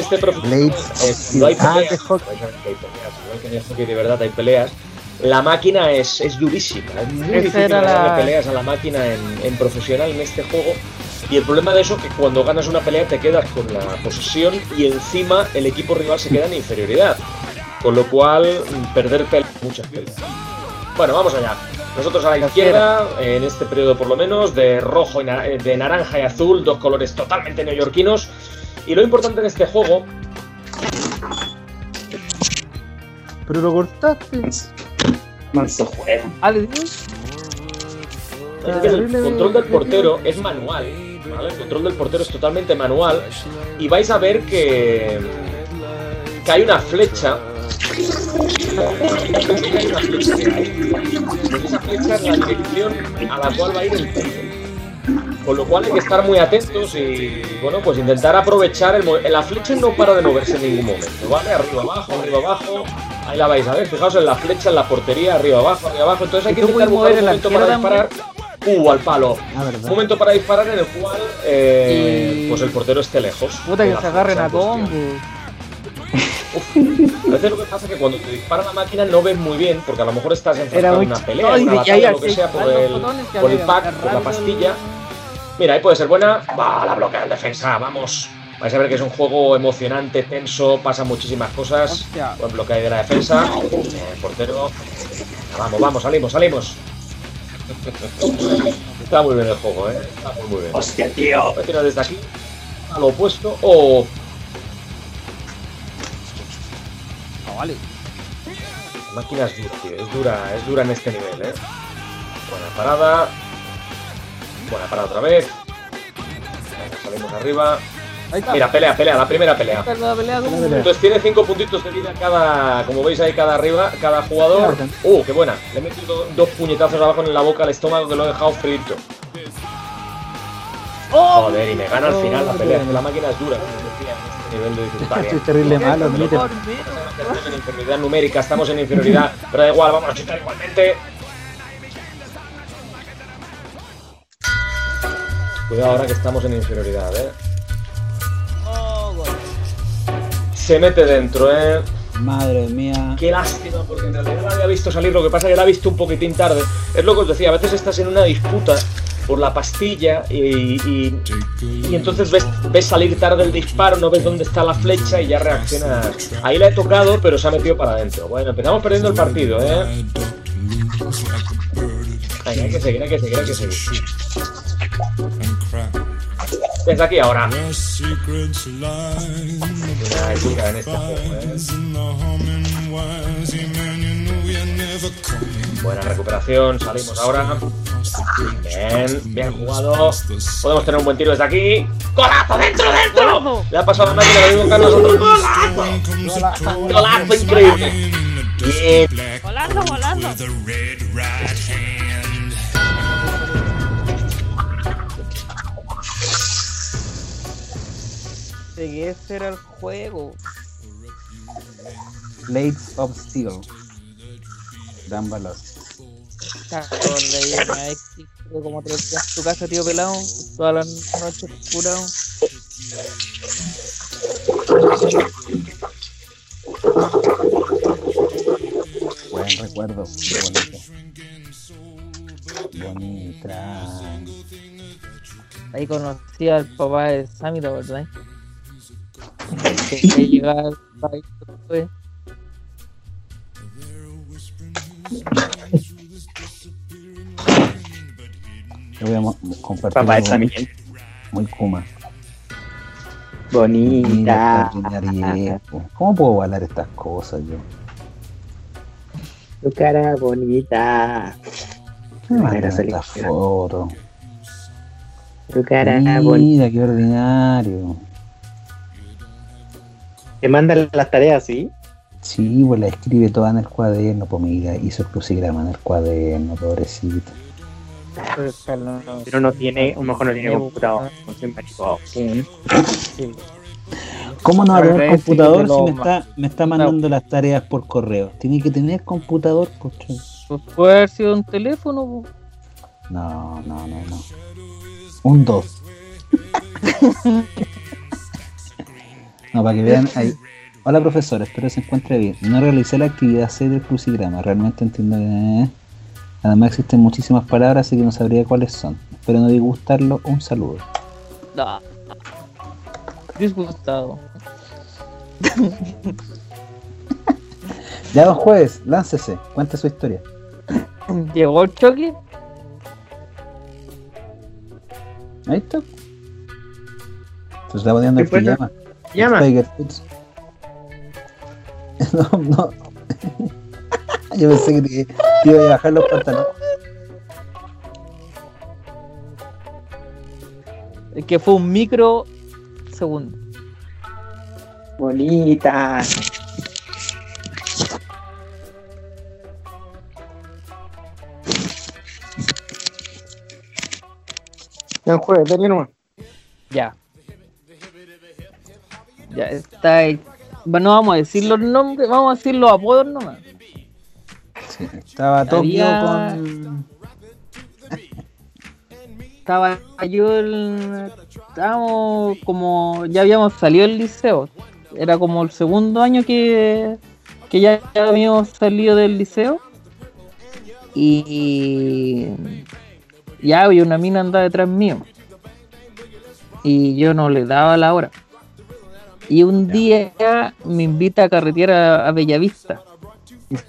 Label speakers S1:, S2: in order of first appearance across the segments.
S1: nivel este profesional eh, no hay
S2: Ah,
S1: peleas.
S2: de hockey.
S1: Hay peleas, igual que en el hockey de verdad hay peleas. La máquina es, es durísima, es muy
S3: Esa
S1: difícil
S3: era
S1: ganarle
S3: la-
S1: peleas a la máquina en, en profesional en este juego. Y el problema de eso es que cuando ganas una pelea te quedas con la posesión y encima el equipo rival se queda en inferioridad. Con lo cual, perder peleas, muchas peleas. Bueno, vamos allá. Nosotros a la izquierda, en este periodo por lo menos, de rojo y na- eh, de naranja y azul, dos colores totalmente neoyorquinos. Y lo importante en este juego
S2: Pero lo cortaste.
S4: Manso juego.
S3: Ale, Dios.
S1: es que el control del portero es manual. ¿vale? El control del portero es totalmente manual. Y vais a ver que, que hay una flecha. Hay una flecha que hay. Pues esa flecha es la dirección a la cual va a ir el portero. Con lo cual hay que estar muy atentos y, bueno, pues intentar aprovechar el mo- La flecha no para de moverse en ningún momento, ¿vale? Arriba, abajo, arriba, abajo. Ahí la vais a ver, fijaos en la flecha, en la portería, arriba, abajo, arriba, abajo. Entonces hay
S3: ¿Y
S1: que intentar un
S3: mover el
S1: momento para disparar. Uh, al palo. Un momento para disparar en el cual eh,
S3: Y-
S1: pues el portero esté lejos.
S3: Puta que se agarren a combo.
S1: A veces lo que pasa es que cuando te dispara la máquina no ves muy bien, porque a lo mejor estás enfrentando una pelea, una batalla, lo que sea, por el, por el pack, por la pastilla. Mira, ahí puede ser buena. Va, la bloquea en defensa, vamos. Vais a ver que es un juego emocionante, tenso, pasan muchísimas cosas.
S3: Hostia.
S1: Buen bloqueo ahí de la defensa. Eh, portero. Vamos, vamos, salimos, salimos. Está muy bien el juego, eh. Está muy, muy bien.
S4: Hostia, tío.
S1: Voy a tirar desde aquí a lo opuesto. Oh,
S3: Ah, vale.
S1: la máquina es dura, tío. Es dura, es dura en este nivel, eh. Buena parada. Buena parada otra vez. Venga, salimos arriba.
S3: Ahí está.
S1: Mira, pelea, pelea, la primera pelea.
S3: Pelea
S1: Entonces tiene 5 puntitos de vida cada, como veis ahí, cada arriba, cada jugador. Uh, qué buena. Le he metido dos puñetazos abajo en la boca al estómago que lo he dejado frito.
S3: ¡Oh!
S1: Joder, y me gana al final la pelea. es que La máquina es dura, como decía, en este nivel de dificultad.
S2: Esto es terrible malo.
S1: Estamos en inferioridad numérica, estamos en inferioridad, pero da igual, vamos a chutar igualmente. Cuidado ahora que estamos en inferioridad, eh.
S3: Oh.
S1: Se mete dentro, eh.
S2: Madre mía.
S1: Qué lástima, porque en realidad la había visto salir, lo que pasa es que la ha visto un poquitín tarde. Es lo que os decía, a veces estás en una disputa por la pastilla y, y- y entonces ves, ves salir tarde el disparo, no ves dónde está la flecha y ya reaccionas. Ahí la he tocado, pero se ha metido para adentro. Bueno, empezamos perdiendo el partido, ¿eh? Venga, hay que seguir, hay que seguir, hay que seguir. Desde aquí ahora. Buena recuperación, salimos ahora. Bien, bien jugado. Podemos tener un buen tiro desde aquí. ¡Golazo dentro, dentro!
S3: ¡Golazo!
S1: Le ha pasado la máquina, lo mismo que a nosotros. ¡Golazo! ¡Golazo increíble! Bien.
S3: Volando, volando. Que ese era el juego.
S2: Blades of Steel. Dan
S3: estuve como días en tu casa, tío pelado, todas las noches curado.
S2: Buen recuerdo. Bonito. Bonita.
S3: Ahí conocí al papá de Sammy, la verdad. Que llegaba al país después.
S2: Yo voy a compartir
S4: Papá
S2: algo
S4: Sammy.
S2: muy Kuma.
S4: Bonita.
S2: ¿Cómo puedo valer estas cosas yo?
S4: Tu cara bonita. Salir
S2: esta foto.
S4: Tu cara bonita.
S2: Mira, qué ordinario.
S4: Te mandan las tareas, ¿sí?
S2: Sí, pues la escribe toda en el cuaderno, pues mira, hizo el crucigrama en el cuaderno, pobrecito.
S4: Pero no tiene, a lo mejor no tiene computador.
S2: ¿Cómo no va a
S3: Pero
S2: tener
S3: ese
S2: computador si me está, me está mandando las tareas por correo? Tiene que tener computador, pues, che.
S3: Pues puede haber sido un teléfono. po.
S2: No, no, no, no. Un 2. no, para que vean ahí. Hola profesor, espero se encuentre bien. No realicé la actividad C del crucigrama, realmente entiendo que... Además existen muchísimas palabras, así que no sabría cuáles son. Espero no disgustarlo. Un saludo.
S3: No. Disgustado.
S2: Ya don jueves, láncese, cuente su historia.
S3: Llegó el choque.
S2: Ahí está. Se está poniendo el pijama.
S4: Llama.
S2: Tiger Woods. No, no. Yo pensé que te, te iba a bajar los pantalones.
S3: Es que fue un micro segundo.
S4: Bonita. Ya jueves, dale nomás.
S3: Ya. Ya está ahí. Bueno, no vamos a decir los nombres, vamos a decir los apodos nomás.
S2: Sí, estaba Tokio
S3: Había-
S2: con.
S3: Estaba yo, el- estábamos como, ya habíamos salido del liceo. Era como el segundo año que, que ya habíamos salido del liceo. Y ya había una mina andaba detrás mío. Y yo no le daba la hora. Y un día me invita a carretear a, a Bellavista.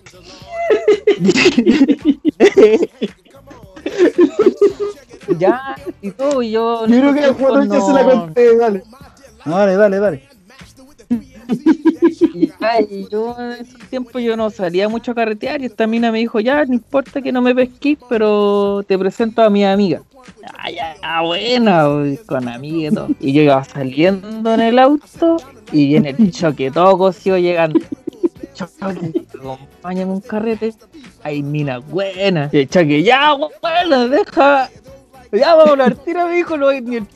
S3: ya, y todo, y yo.
S4: Yo creo que el
S3: tiempo
S4: juego ya se la
S3: no-
S4: conté, dale.
S2: No, dale, dale, dale.
S3: Y, yo en ese tiempo yo no salía mucho a carretear y esta mina me dijo, ya, no importa que no me pesquís, pero te presento a mi amiga. Ah, ya, ah, buena, uy, con amiga y yo iba saliendo en el auto y viene el choque, todo cosido llegando. Choque, acompaña un carrete. Hay mina buena. Y el choque, ya, buena, deja. Ya vamos a hablar, tira, me dijo, no hay ni el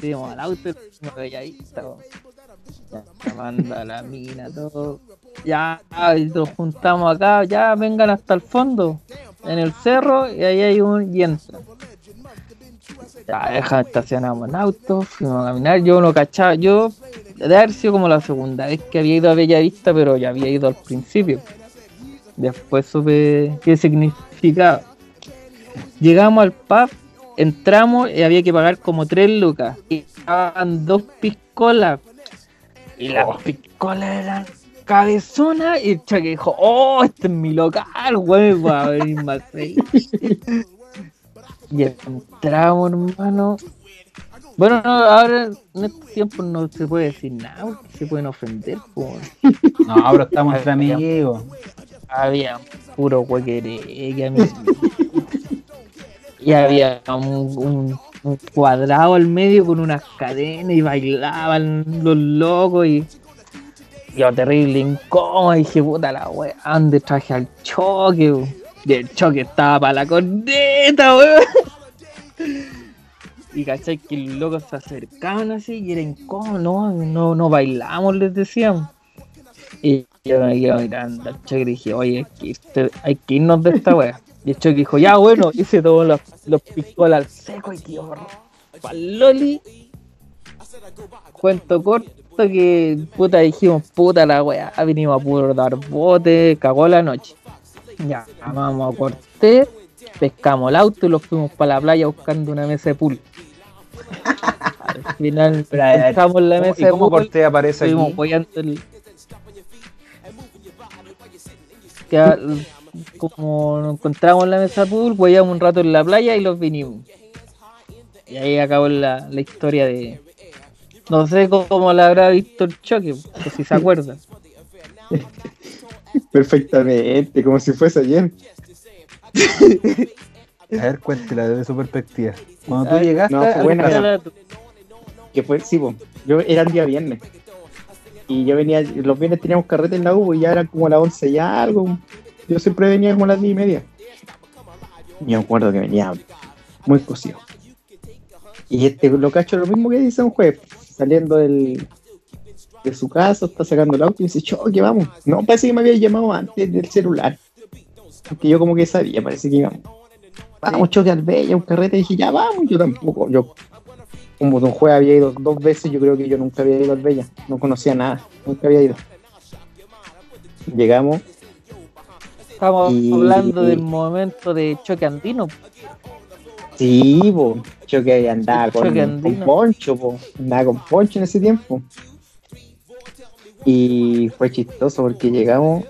S3: Nos fuimos al auto, veía ahí, manda la mina, todo. Ya, y nos juntamos acá, ya vengan hasta el fondo, en el cerro, y ahí hay un y entra. Ya, deja, estacionamos en auto, fuimos a caminar, yo no cachaba, yo de haber sido como la segunda vez que había ido a Bellavista, pero ya había ido al principio. Después supe qué significaba. Llegamos al pub, entramos y había que pagar como tres lucas. Y estaban dos piscolas. Y las piscolas eran cabezonas. Y el chaque dijo, oh, este es mi local, güey, va a venir más ahí. Y entramos, hermano. Bueno, no, ahora en estos tiempos no se puede decir nada, porque se pueden ofender, po.
S2: No, pero estamos entre amigos.
S3: Había puro huequereque, amigo. Y había un, cuadrado al medio con unas cadenas y bailaban los locos y yo terrible incómodo y dije puta la wea, ande traje al choque, y el choque estaba para la corneta, weón. Y cachai que los locos se acercaban así y era incómodo, no, no, no bailamos, les decíamos. Y yo me quedo mirando al choque y dije, oye, hay que, irte- hay que irnos de esta wea. Y el choque dijo, ya bueno, y se tomó los, los picolas al seco y tío, pa'l loli. Cuento corto que puta dijimos, puta la wea, vinimos a puro dar bote, cagó la noche. Ya, vamos a corte, pescamos el auto y los fuimos para la playa buscando una mesa de pool. Al final
S2: Pero,
S3: encontramos la mesa
S2: ¿Y
S3: de
S2: cómo
S3: pool.
S2: Cortés aparece aquí?
S3: apoyando el. Que, a- como nos encontramos en la mesa pool, huellamos un rato en la playa y los vinimos. Y ahí acabó la, la historia de. No sé cómo la habrá visto el choque, pues si se acuerdan.
S4: Perfectamente, como si fuese ayer.
S2: A ver, cuéntela desde su perspectiva. Cuando tú
S3: Ah,
S2: llegaste,
S4: no, fue buena.
S2: caso-
S4: Que fue, sí, po. yo era el día viernes. Y yo venía, los viernes teníamos carrete en la U y ya eran como las 11 y algo. Yo siempre venía como a las 10 y media. Me acuerdo que venía muy cocido. Y este lo cacho lo mismo que dice un juez, saliendo del, de su casa, está sacando el auto y dice, choque, vamos. No, parece que me había llamado antes del celular. Porque yo como que sabía, parece que íbamos. Vamos, choque al Bella, un carrete, y dije, ya vamos, yo tampoco. Yo, como Don Juez había ido dos veces, yo creo que yo nunca había ido al Bella. No conocía nada, nunca había ido. Llegamos,
S3: Estamos
S4: Y-
S3: hablando del momento de choque andino.
S4: sí, po, choque andaba con,
S3: Choque
S4: con. Poncho, po, andaba con Poncho en ese tiempo. Y fue chistoso porque llegamos,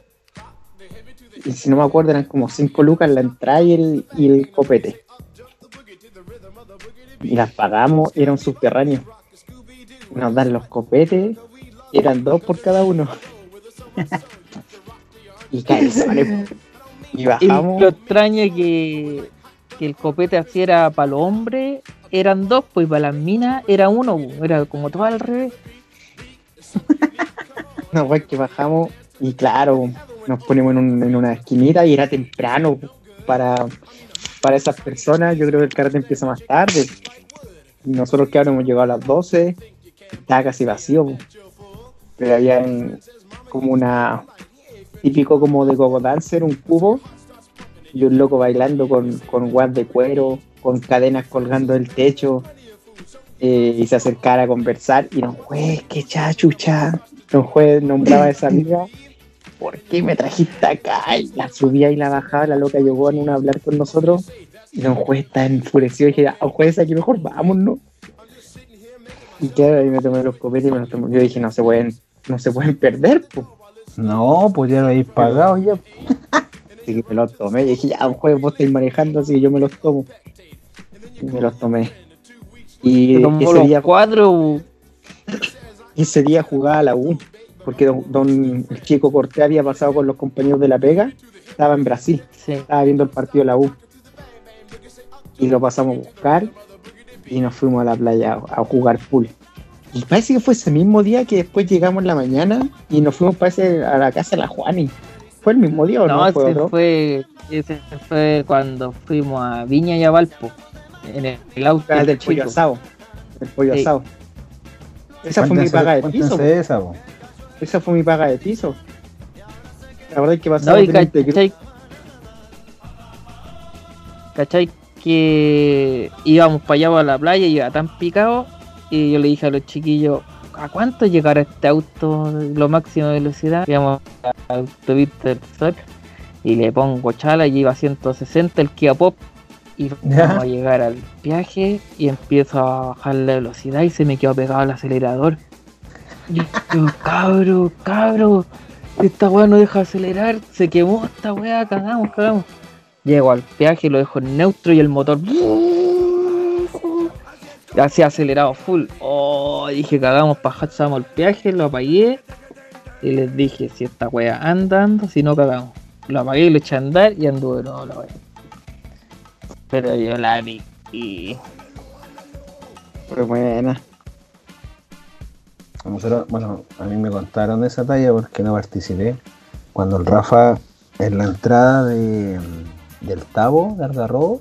S4: y si no me acuerdo, eran como cinco lucas la entrada y el, y el copete. Y las pagamos, era un subterráneo. Nos dan los copetes, eran dos por cada uno. y cabezones. Y
S3: Y
S4: bajamos.
S3: lo extraño es que, que el copete así era para los hombres, eran dos, pues para las minas era uno, po. era como todo al revés.
S4: No, pues que bajamos y claro, nos ponemos en, un- en una esquinita y era temprano para, para esas personas. Yo creo que el carrete empieza más tarde. Nosotros que ahora hemos llegado a las 12, estaba casi vacío. Pero había como una típico como de gogo dancer, un cubo y un loco bailando con, con de cuero, con cadenas colgando del techo. eh, y se acercara a conversar y nos juez, qué chachucha. Don juez nombraba a esa amiga, ¿por qué me trajiste acá? Y la subía y la bajaba, la loca llegó a a hablar con nosotros. Y don juez está enfurecido y dije, ah, juez, aquí mejor vámonos. Y claro, ahí me tomé los copetes y me los tomé. Yo dije, no se pueden, no se pueden perder, pues.
S2: No, pues ya lo habéis pagado ya.
S4: Así que me los tomé. Y dije, ya, un juez, vos estáis manejando, así que yo me los tomo. Y me los tomé. Y ese día,
S3: cuatro,
S4: ese día jugaba a la U. Porque don, don- el chico Cortés había pasado con los compañeros de la pega. Estaba en Brasil.
S3: sí.
S4: estaba viendo el partido de la U. Y lo pasamos a buscar y nos fuimos a la playa a, a jugar pool. Y parece que fue ese mismo día que después llegamos en la mañana y nos fuimos parece a la casa de la Juani. ¿Fue el mismo día o no?
S3: No,
S4: ¿Fue
S3: ese
S4: otro?
S3: fue, ese fue cuando fuimos a Viña y a Valpo. En el, el auto
S4: Ah,
S3: del
S4: del pollo asado. El pollo
S3: Sí.
S4: asado. Esa fue mi paga de piso.
S2: esa.
S4: Esa fue mi paga de piso. La verdad es que
S3: No,
S4: de Montecristo-
S3: cachai, cachai que íbamos para allá para la playa y iba tan picado y yo le dije a los chiquillos ¿a cuánto llegará este auto lo máximo de velocidad? íbamos a autopista del Sol y le pongo chala y iba a 160 el Kia Pop y vamos a llegar al viaje y empiezo a bajar la velocidad y se me quedó pegado el acelerador yo, cabro, cabro esta weá no deja acelerar, se quemó esta weá, cagamos, cagamos. Llego al peaje, lo dejo en neutro y el motor. Así acelerado full. Oh, dije, cagamos, pasamos el peaje, lo apagué. Y les dije, si esta weá anda, anda, si no cagamos. Lo apagué, lo eché a andar y anduve no, la weá. Pero yo la vi. Y
S4: Fue buena.
S2: A nosotros- bueno, a mí me contaron esa talla porque no participé. Cuando el Rafa, en la entrada de, del Tabo, de Algarrobo,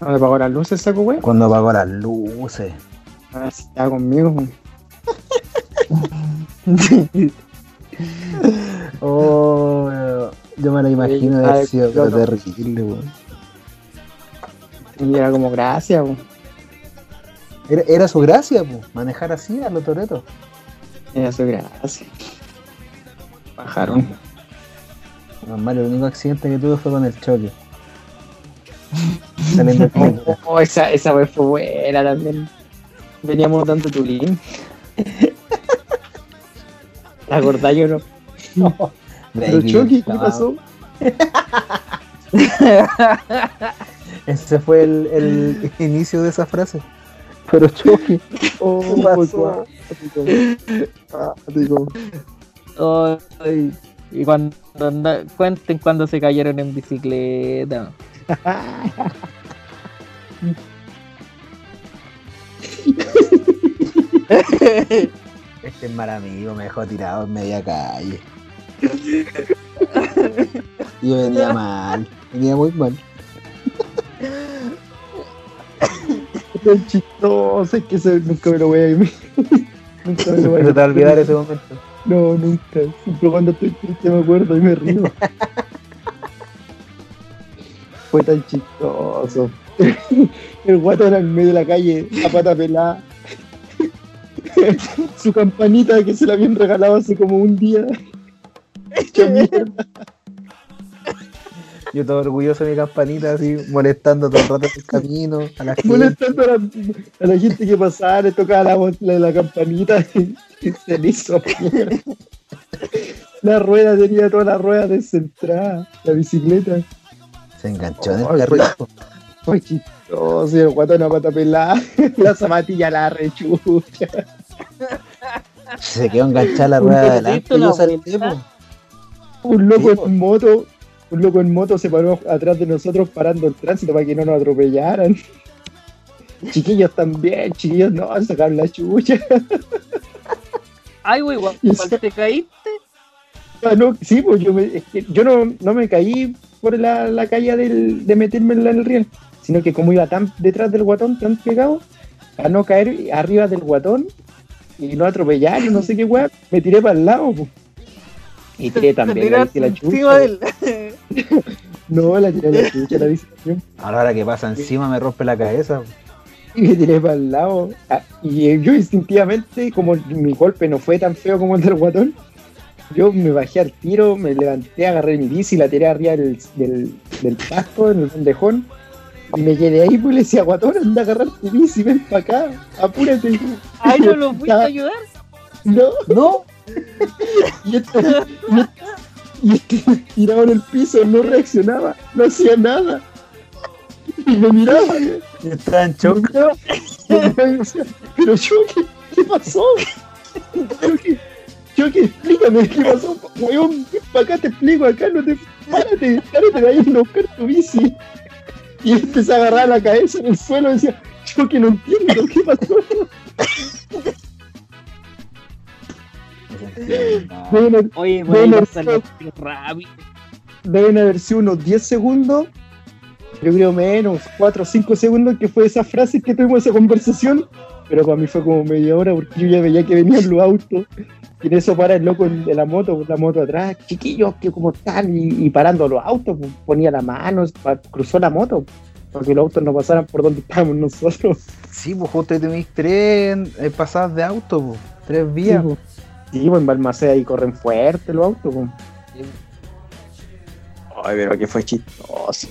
S4: ¿No le pagó las luces, saco, güey?
S2: cuando apagó las luces.
S4: A ver si estaba conmigo.
S2: Oh, yo me lo imagino de
S4: Ah,
S2: haber sido terrible, weón.
S4: Y era como, gracias, güey.
S2: Era, era su gracia, po, manejar así a los toretos.
S4: Era su gracia. Bajaron.
S2: Normal, el único accidente que tuve fue con el choque. Saliendo metro.
S4: Oh, esa, esa vez fue buena también. Veníamos dando tulín. ¿La acordás yo no? Pero
S2: Baby,
S4: Chucky, ¿qué
S2: no.
S4: pasó?
S2: Ese fue el, el inicio de esa frase. Pero Chucky,
S4: Oh,
S2: ¿qué pasó?
S3: Ay, y cuando anda- cuenten cuando se cayeron en bicicleta.
S2: Este es mal amigo, me dejó tirado en media calle. Y yo venía mal, venía muy mal.
S4: Tan chistoso, es que nunca me lo voy a Nunca me lo voy a
S2: se te va a olvidar ese momento.
S4: No, nunca. Siempre cuando estoy triste me acuerdo y me río. Fue tan chistoso. El guato era en medio de la calle, a pata pelada. Su campanita que se la habían regalado hace como un día. Mierda.
S2: Yo todo orgulloso de mi campanita, así, molestando todo el rato en el camino, a la gente.
S4: molestando a la, a la gente que pasaba, le tocaba la, voz- la, la campanita y, y se le hizo. La rueda tenía toda la rueda descentrada, la bicicleta.
S2: Se enganchó en el carrito.
S4: Ay, chistoso, el guato una pata pelada, la zapatilla la rechucha.
S2: Se quedó enganchada la rueda de adelante y
S3: la
S2: yo salté.
S4: Un loco en moto, un loco en moto se paró atrás de nosotros parando el tránsito para que no nos atropellaran. Chiquillos también, chiquillos no, sacaron la chucha.
S3: Ay, güey, te caíste.
S4: Ah, no, sí, pues yo, me, es que yo no, no me caí por la, la calle del, de meterme en el riel, sino que como iba tan detrás del guatón, tan pegado, a no caer arriba del guatón y no atropellar y no sé qué weá, me tiré para el lado. po. Y tiré también la, a la
S3: encima
S4: chucha.
S3: del...
S4: No, la tiré la chucha, la bici también.
S2: Ahora que pasa encima me rompe la cabeza.
S4: Y me tiré para el lado. Ah, y yo instintivamente, como mi golpe no fue tan feo como el del guatón, yo me bajé al tiro, me levanté, agarré mi bici, la tiré arriba del, del, del pasto, en el bandejón, y me quedé ahí, pues le decía, guatón, anda a agarrar tu bici, ven para acá, apúrate.
S3: Ay, no lo fuiste a ayudar.
S4: No,
S2: No,
S4: y este, y este- y este tirado en el piso, no reaccionaba, no hacía nada. Y me miraba, y
S2: yo estaba en shock.
S4: y pero yo, ¿qué, qué pasó? Yo, ¿qué, yo, ¿qué? Explícame, ¿qué pasó? Weón, para acá te explico, acá no te... Párate, párate de ahí a buscar tu bici. Y empezó a agarrar la cabeza en el suelo y decía, yo que no entiendo, ¿qué pasó? Deben haber-
S3: Oye,
S4: Bueno,
S3: voy a pasar rápido.
S4: deben haber sido unos 10 segundos, yo creo menos, 4 o 5 segundos, que fue esa frase que tuvimos esa conversación, pero para mí fue como media hora porque yo ya veía que venían los autos. Y en eso para el loco de la moto, la moto atrás, chiquillos, que como están, y, y parando los autos, pues, ponía la mano, pa- cruzó la moto, para que los autos no pasaran por donde estábamos nosotros.
S2: Sí, pues justo tenéis tres eh, pasadas de auto, po. tres
S4: Sí,
S2: vías.
S4: pues, Sí, pues en Balmaceda ahí corren fuerte los autos. pues. Ay, pero que fue chistoso.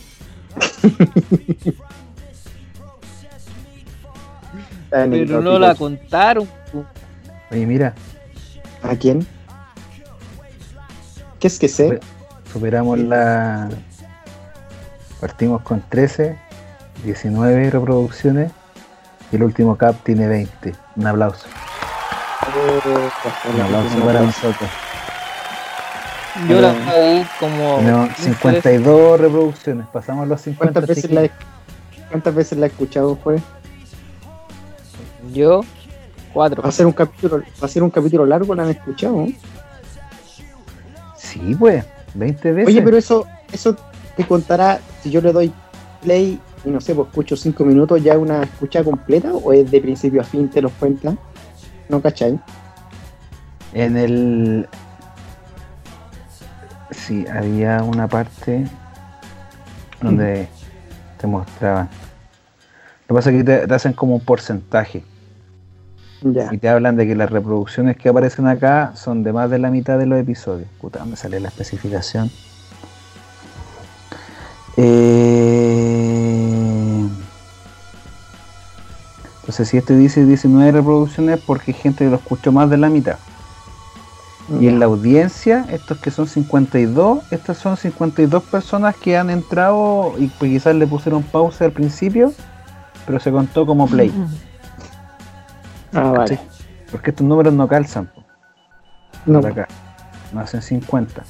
S3: Pero no la contaron.
S2: Oye, mira,
S4: ¿A quién? ¿Qué es que sé?
S2: superamos la. Partimos con 13, 19 reproducciones y el último cap tiene 20. Un aplauso. Un aplauso para nosotros.
S3: Yo la vi como.
S2: Tenemos 52 reproducciones, pasamos los 50.
S4: ¿Cuántas veces, la ¿Cuántas veces la he escuchado, fue?
S3: Yo, cuatro.
S4: Va a ser un capítulo, va a ser un capítulo largo, la han escuchado.
S2: Sí, pues, 20 veces.
S4: Oye, pero eso, eso te contará si yo le doy play y no sé, pues escucho cinco minutos, ya es una escucha completa o es de principio a fin te los cuenta. No cachai.
S2: En el. Sí, había una parte donde te mostraban. Lo que pasa es que te, te hacen como un porcentaje
S4: Ya.
S2: y te hablan de que las reproducciones que aparecen acá son de más de la mitad de los episodios. Puta, ¿dónde sale la especificación? Eh, Entonces, si este dice 19 reproducciones, porque hay gente que lo escuchó más de la mitad. Y en la audiencia, estos que son 52, estas son 52 personas que han entrado y pues quizás le pusieron pausa al principio, pero se contó como play.
S4: Ah, vale.
S2: Porque estos números no calzan po,
S4: No,
S2: por acá. No hacen 50.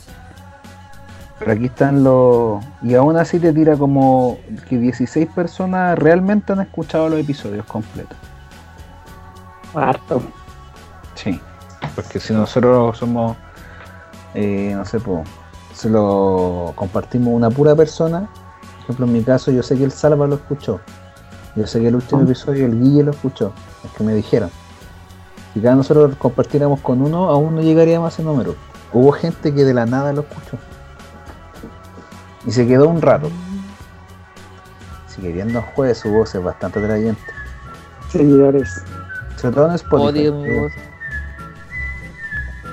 S2: Pero aquí están los. Y aún así te tira como que 16 personas realmente han escuchado los episodios completos.
S4: harto.
S2: Sí. Porque si nosotros somos, eh, no sé, po, se lo compartimos una pura persona, por ejemplo en mi caso yo sé que el Salva lo escuchó, yo sé que el último
S4: Ah.
S2: episodio el Guille lo escuchó, es que me dijeron. Si cada nosotros compartiéramos con uno, aún no llegaríamos a ese número. Hubo gente que de la nada lo escuchó. Y se quedó un rato. Así que viendo jueves su voz es bastante atrayente.
S4: Seguidores.
S2: Sobre todo en Spotify.
S3: Odio voz.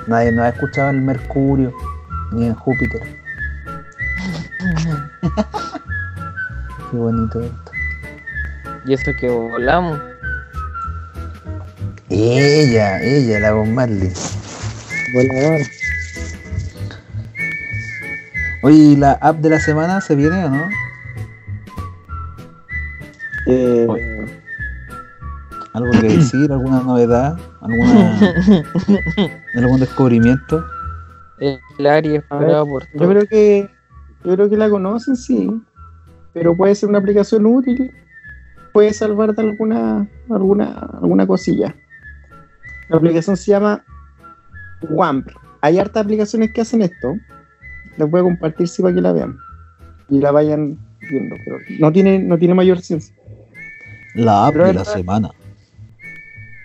S2: Nadie nos ha escuchado en Mercurio ni en Júpiter. Qué bonito esto.
S3: Y eso que volamos.
S2: Ella, ella, la Bob Marley.
S4: Volador.
S2: Oye, ¿y la app de la semana se viene o no?
S4: Eh,
S2: ¿Algo que decir? ¿Alguna novedad? ¿Alguna, ¿Algún descubrimiento?
S3: El área
S4: A ver,
S3: esperada por
S4: yo
S3: todos.
S4: creo que yo creo que la conocen, sí. Pero puede ser una aplicación útil. Puede salvar de alguna, alguna, alguna cosilla. La aplicación se llama WAMP. Hay hartas aplicaciones que hacen esto. Les voy a compartir si para que la vean. Y la vayan viendo. Pero no tiene, no tiene mayor ciencia.
S2: La app
S4: Pero
S2: de la semana.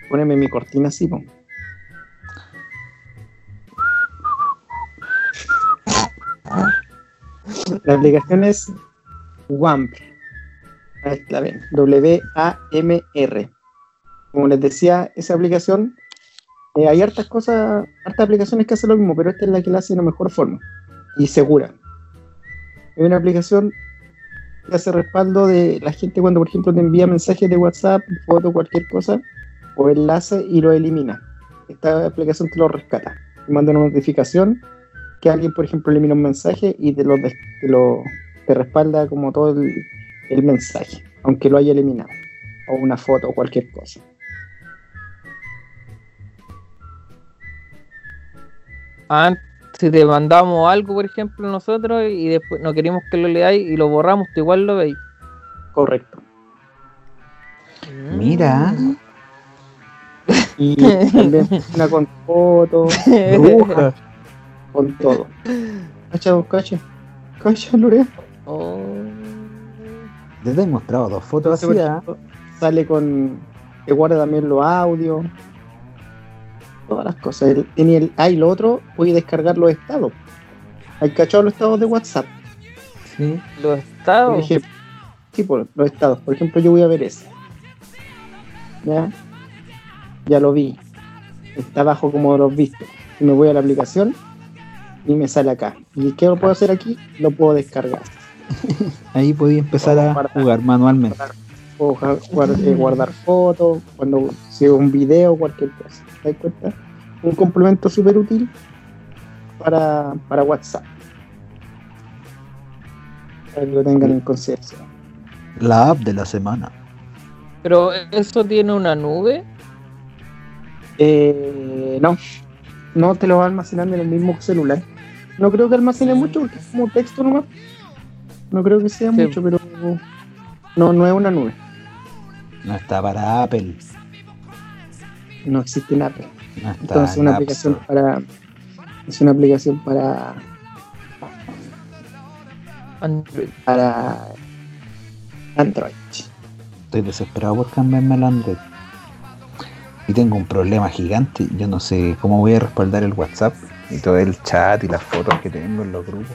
S4: Póneme mi cortina así, po. La aplicación es WAMP. Ahí la ven. W-A-M-R. Como les decía, esa aplicación, eh, hay hartas cosas, hartas aplicaciones que hacen lo mismo, pero esta es la que la hace de la mejor forma y segura. Es una aplicación que hace respaldo de la gente cuando, por ejemplo, te envía mensajes de WhatsApp, foto, cualquier cosa, o enlace y lo elimina. Esta aplicación te lo rescata. Te manda una notificación que alguien, por ejemplo, elimina un mensaje y te lo, te lo te respalda como todo el, mensaje, aunque lo haya eliminado. O una foto o cualquier cosa.
S3: Si te mandamos algo, por ejemplo, nosotros y después no queremos que lo leáis y lo borramos, tú igual lo veis.
S4: Correcto.
S2: Mira.
S4: Y también funciona con fotos,
S2: Bruja.
S4: con todo. Cacha, vos, cacha. Cacha, Lorea.
S3: Oh.
S2: Les he mostrado dos fotos
S4: Entonces,
S2: así. ¿ah?
S4: sale con. Te guarda también los audios. Todas las cosas. El- Tiene el. Ah, y lo otro, voy a descargar los estados. ¿Hay cachado los estados de WhatsApp?
S2: Sí.
S3: Los
S4: Por
S3: estados.
S4: ejemplo. Sí, por los estados. Por ejemplo, yo voy a ver ese. ¿Ya? Ya lo vi. Está abajo como los vistos. Y me voy a la aplicación y me sale acá. ¿Y qué lo puedo hacer aquí? Lo puedo descargar.
S2: Ahí podía empezar a jugar manualmente.
S4: Puedo guar- eh, guardar fotos, cuando sigo un video, cualquier cosa. ¿Te das cuenta? Un complemento súper útil para, para WhatsApp. Para que lo tengan en consideración.
S2: La app de la semana.
S3: Pero eso tiene una nube.
S4: Eh, no, no te lo va almacenando en el mismo celular. No creo que almacene mucho porque es como texto nomás. No creo que sea
S3: Sí.
S4: mucho, pero no, no es una nube.
S2: No está para Apple.
S4: No existe en Apple.
S2: No está
S4: Entonces
S2: en
S4: una
S2: App
S4: aplicación
S2: Store.
S4: para es una aplicación para
S3: Android.
S4: para Android.
S2: Estoy desesperado por cambiarme al Android. Y tengo un problema gigante. Yo no sé cómo voy a respaldar el WhatsApp y todo el chat y las fotos que tengo en los grupos.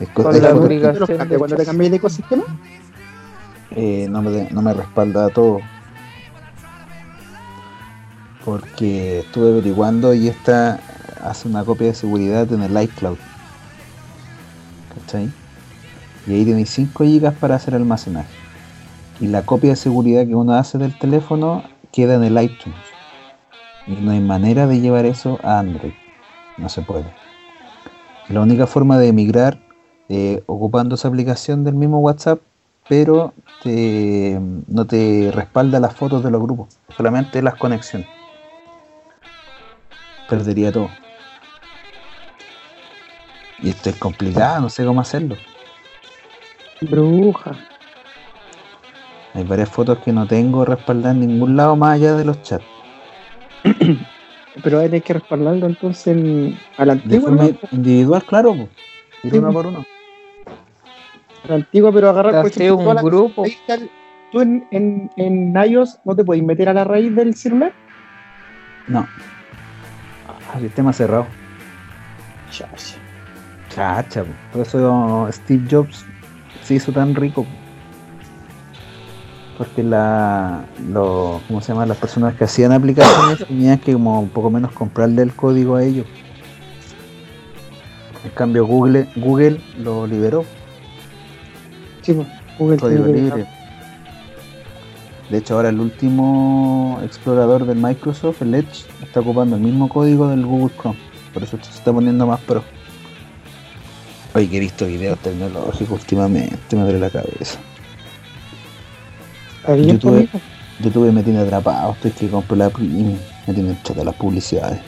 S2: Es co-
S4: Con la
S3: aplicación
S4: ¿Te los
S3: de
S4: cuando te cambias de ecosistema?
S2: Eh, no, me, no me respalda todo. Porque estuve averiguando y esta hace una copia de seguridad en el iCloud. ¿Cachai? Y ahí tenéis 5 GB para hacer almacenaje. Y la copia de seguridad que uno hace del teléfono queda en el iTunes. Y no hay manera de llevar eso a Android. No se puede. La única forma de emigrar eh, ocupando esa aplicación del mismo WhatsApp, pero te- no te respalda las fotos de los grupos, solamente las conexiones. Perdería todo. Y esto es complicado, no sé cómo hacerlo.
S4: Bruja.
S2: Hay varias fotos que no tengo respaldadas en ningún lado más allá de los chats.
S4: pero hay que respaldarlo entonces en- a la
S2: De forma individual, claro, po. Ir
S4: Sí,
S2: uno
S4: po.
S2: por uno.
S4: La antigua, pero agarrar por ejemplo,
S3: un
S4: la-
S3: grupo.
S4: Tú en, en, en iOS no te puedes meter a la raíz del celular.
S2: No. Ah, sistema cerrado.
S4: Chacha.
S2: Chacha, po. por eso Steve Jobs se hizo tan rico. po. Porque la, lo, ¿cómo se llama? las personas que hacían aplicaciones tenían que como un poco menos comprarle el código a ellos. En cambio Google, Google lo liberó,
S4: Google
S2: código
S4: tiene
S2: libre. De hecho ahora el último explorador del Microsoft, el Edge, está ocupando el mismo código del Google Chrome. Por eso se está poniendo más pro. Oye, que he visto videos tecnológicos últimamente, me duele la cabeza. YouTube. YouTube me tiene atrapado, estoy que compro la premium, me tienen chata las publicidades.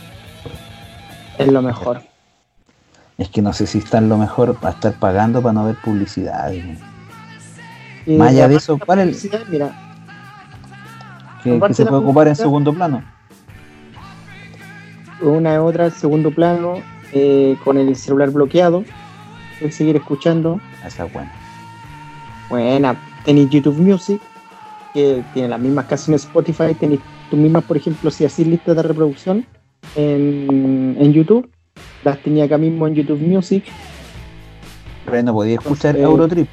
S4: Es lo mejor.
S2: Es que no sé si está en lo mejor para estar pagando para no ver publicidades.
S4: Y
S2: Más allá de eso,
S4: la
S2: ¿cuál es el-
S4: Mira,
S2: Que, se puede ocupar en segundo plano.
S4: una otra, segundo plano, eh, con el celular bloqueado. Puedes seguir escuchando.
S2: Esa es buena.
S4: Buena, tenéis YouTube Music, que tiene las mismas canciones Spotify, tenéis tú mismas, por ejemplo, si hacís listas de reproducción en, en YouTube, las tenía acá mismo en YouTube Music,
S2: Pero no podía escuchar
S4: Entonces-
S2: Eurotrip.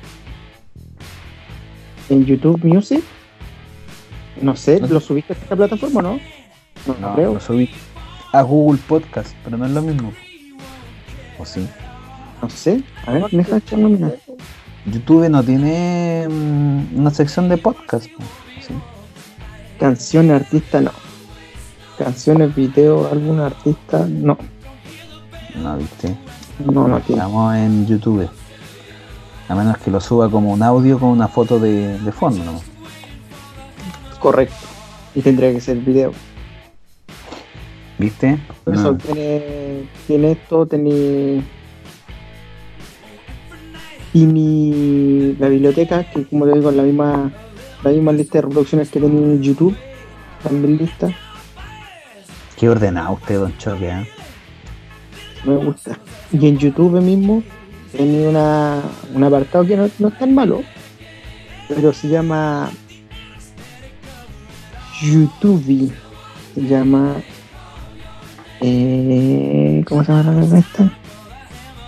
S4: En YouTube Music. No sé,
S2: No.
S4: ¿lo subiste a esta plataforma o no? No,
S2: No,
S4: creo.
S2: lo subí a Google Podcast, pero no es lo mismo. ¿O sí?
S4: No sé. A ver, deja echar una.
S2: YouTube no tiene mm, una sección de podcast. po, ¿sí?
S4: Canciones, artista, no. Canciones, video, algún artista, no.
S2: No, viste.
S4: No, no tiene.
S2: Estamos en YouTube. A menos que lo suba como un audio con una foto de, de fondo. ¿no?
S4: Correcto. Y tendría que ser video.
S2: ¿Viste?
S4: Por eso
S2: No.
S4: tiene, tiene esto, tiene. Tiene la biblioteca, que como te digo, es la misma, la misma lista de reproducciones que tenía en YouTube. También lista.
S2: Qué ordenado usted, don Choque. ¿eh?
S4: Me gusta. Y en YouTube mismo tiene una, un apartado que no, no es tan malo, pero se llama YouTube. Se llama. Eh, ¿Cómo se llama la esta?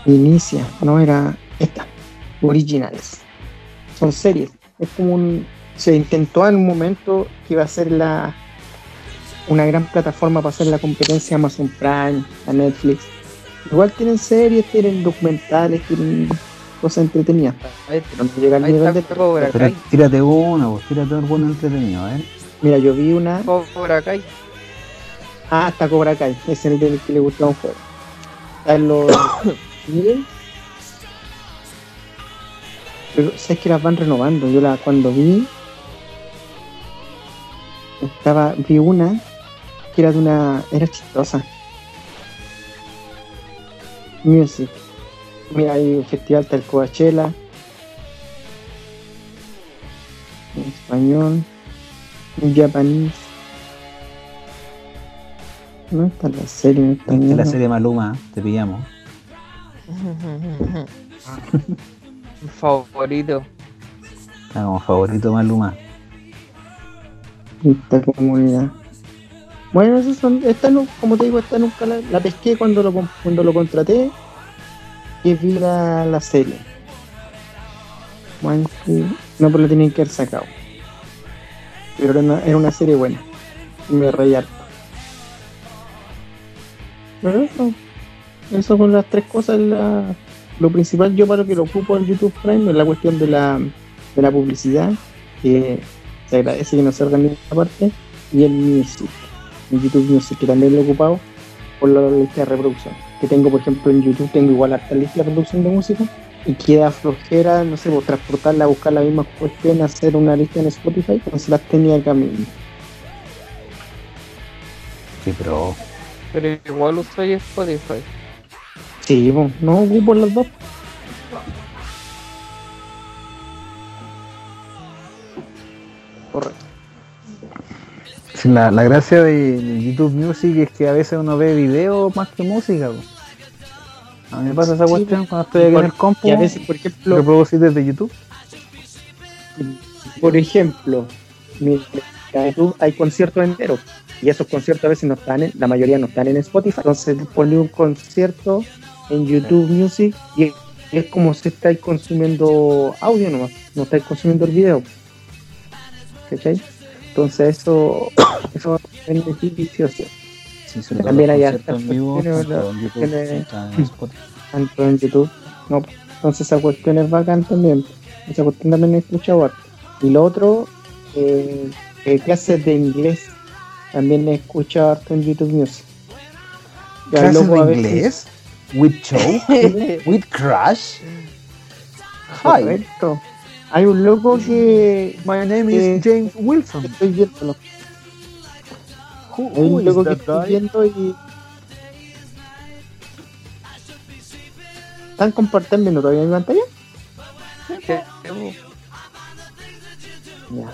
S4: Inicia, no era esta. Originals. Son series. Es como un. Se intentó en un momento que iba a ser la una gran plataforma para hacer la competencia a Amazon Prime, a Netflix. Igual tienen series, tienen documentales, tienen cosas entretenidas.
S3: Ahí,
S4: Pero no llega al
S3: ahí
S4: nivel de.
S3: Cobra
S2: Pero
S3: Kai.
S2: tírate uno, pues, tírate alguno entretenido, ¿eh?
S4: Mira, yo vi una.
S3: Cobra Kai.
S4: Ah, está Cobra Kai. Ese es el del que le gustaba un juego. Está en los. Miren. Pero sabes que las van renovando. Yo la cuando vi. Estaba. Vi una que era de una. Era chistosa. Music. Mira, hay un festival está el Coachella. En español. En japonés. No está la serie en español.
S2: la serie Maluma, te pillamos.
S3: Favorito.
S2: Está como favorito Maluma.
S4: Esta comunidad. Bueno, esos son, esta no, como te digo, esta nunca la, la pesqué cuando lo, cuando lo contraté y vi la, serie. Bueno, no, pero la tenían que haber sacado. Pero era una, era una serie buena. Me reí harto. Pero eso, eso con las tres cosas, la- lo principal yo para lo que lo ocupo en YouTube Prime es la cuestión de la, de la publicidad, que se agradece que no salga en ninguna parte, y el Music, el YouTube Music, que también lo he ocupado por la lista de reproducción. Que tengo, por ejemplo, en YouTube tengo igual harta lista de reproducción de música, y queda flojera, no sé, por transportarla, buscar la misma cuestión, hacer una lista en Spotify, entonces las tenía acá mismo.
S2: Sí, pero
S3: Pero igual uso Spotify.
S4: Sí, bueno, no ocupo las dos. Correcto.
S2: La, la gracia de de YouTube Music es que a veces uno ve video más que música. A mí me pasa esa
S4: Sí,
S2: cuestión cuando estoy aquí en el compu.
S4: Y a veces, por ejemplo,
S2: reproducir desde YouTube.
S4: por ejemplo, en YouTube hay conciertos enteros y esos conciertos a veces no están, en, la mayoría no están en Spotify. Entonces pone un concierto en YouTube Music y es como si estáis consumiendo audio nomás, no estáis consumiendo el video. ¿Cachai? Entonces eso, eso es beneficioso.
S2: Sí,
S4: También hay hartas
S2: en vivo,
S4: cuestiones,
S2: tanto en YouTube.
S4: No, entonces esa cuestión es bacán también. Esa cuestión también he escuchado. Y lo otro, eh, eh, clases de inglés. También he escuchado harto en YouTube Music.
S2: ¿Clases de inglés? ¿With show? ¿With crash? Hi.
S4: Hay un loco que
S2: my name is James Wilson.
S4: que estoy viendo.
S2: Who,
S4: Hay
S2: who
S4: un
S2: is
S4: loco que estoy viendo y. ¿Están compartiendo todavía mi pantalla? Ya.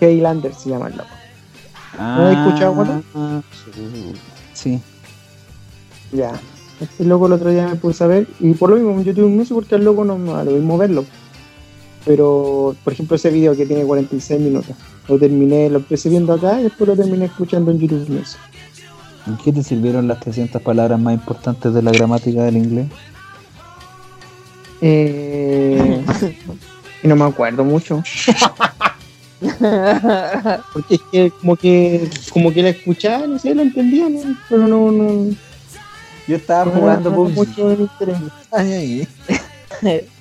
S4: Highlander se llama el loco. ¿No has escuchado, Guato?
S2: Ah, Sí.
S4: Ya. Este loco el otro día me puse a ver, y por lo mismo en YouTube Music, porque al loco no me da lo mismo verlo. Pero, por ejemplo, ese video que tiene 46 minutos, lo terminé, lo empecé viendo acá y después lo terminé escuchando en YouTube Music.
S2: ¿En qué te sirvieron las 300 palabras más importantes de la gramática del inglés?
S4: Eh, no me acuerdo mucho. Porque es que como que como que la escuchaba, no sé, lo entendía, ¿no? pero no, no,
S2: Yo estaba
S4: no
S2: jugando
S4: no
S2: PUBG.
S4: mucho interés.
S2: Ay, ay.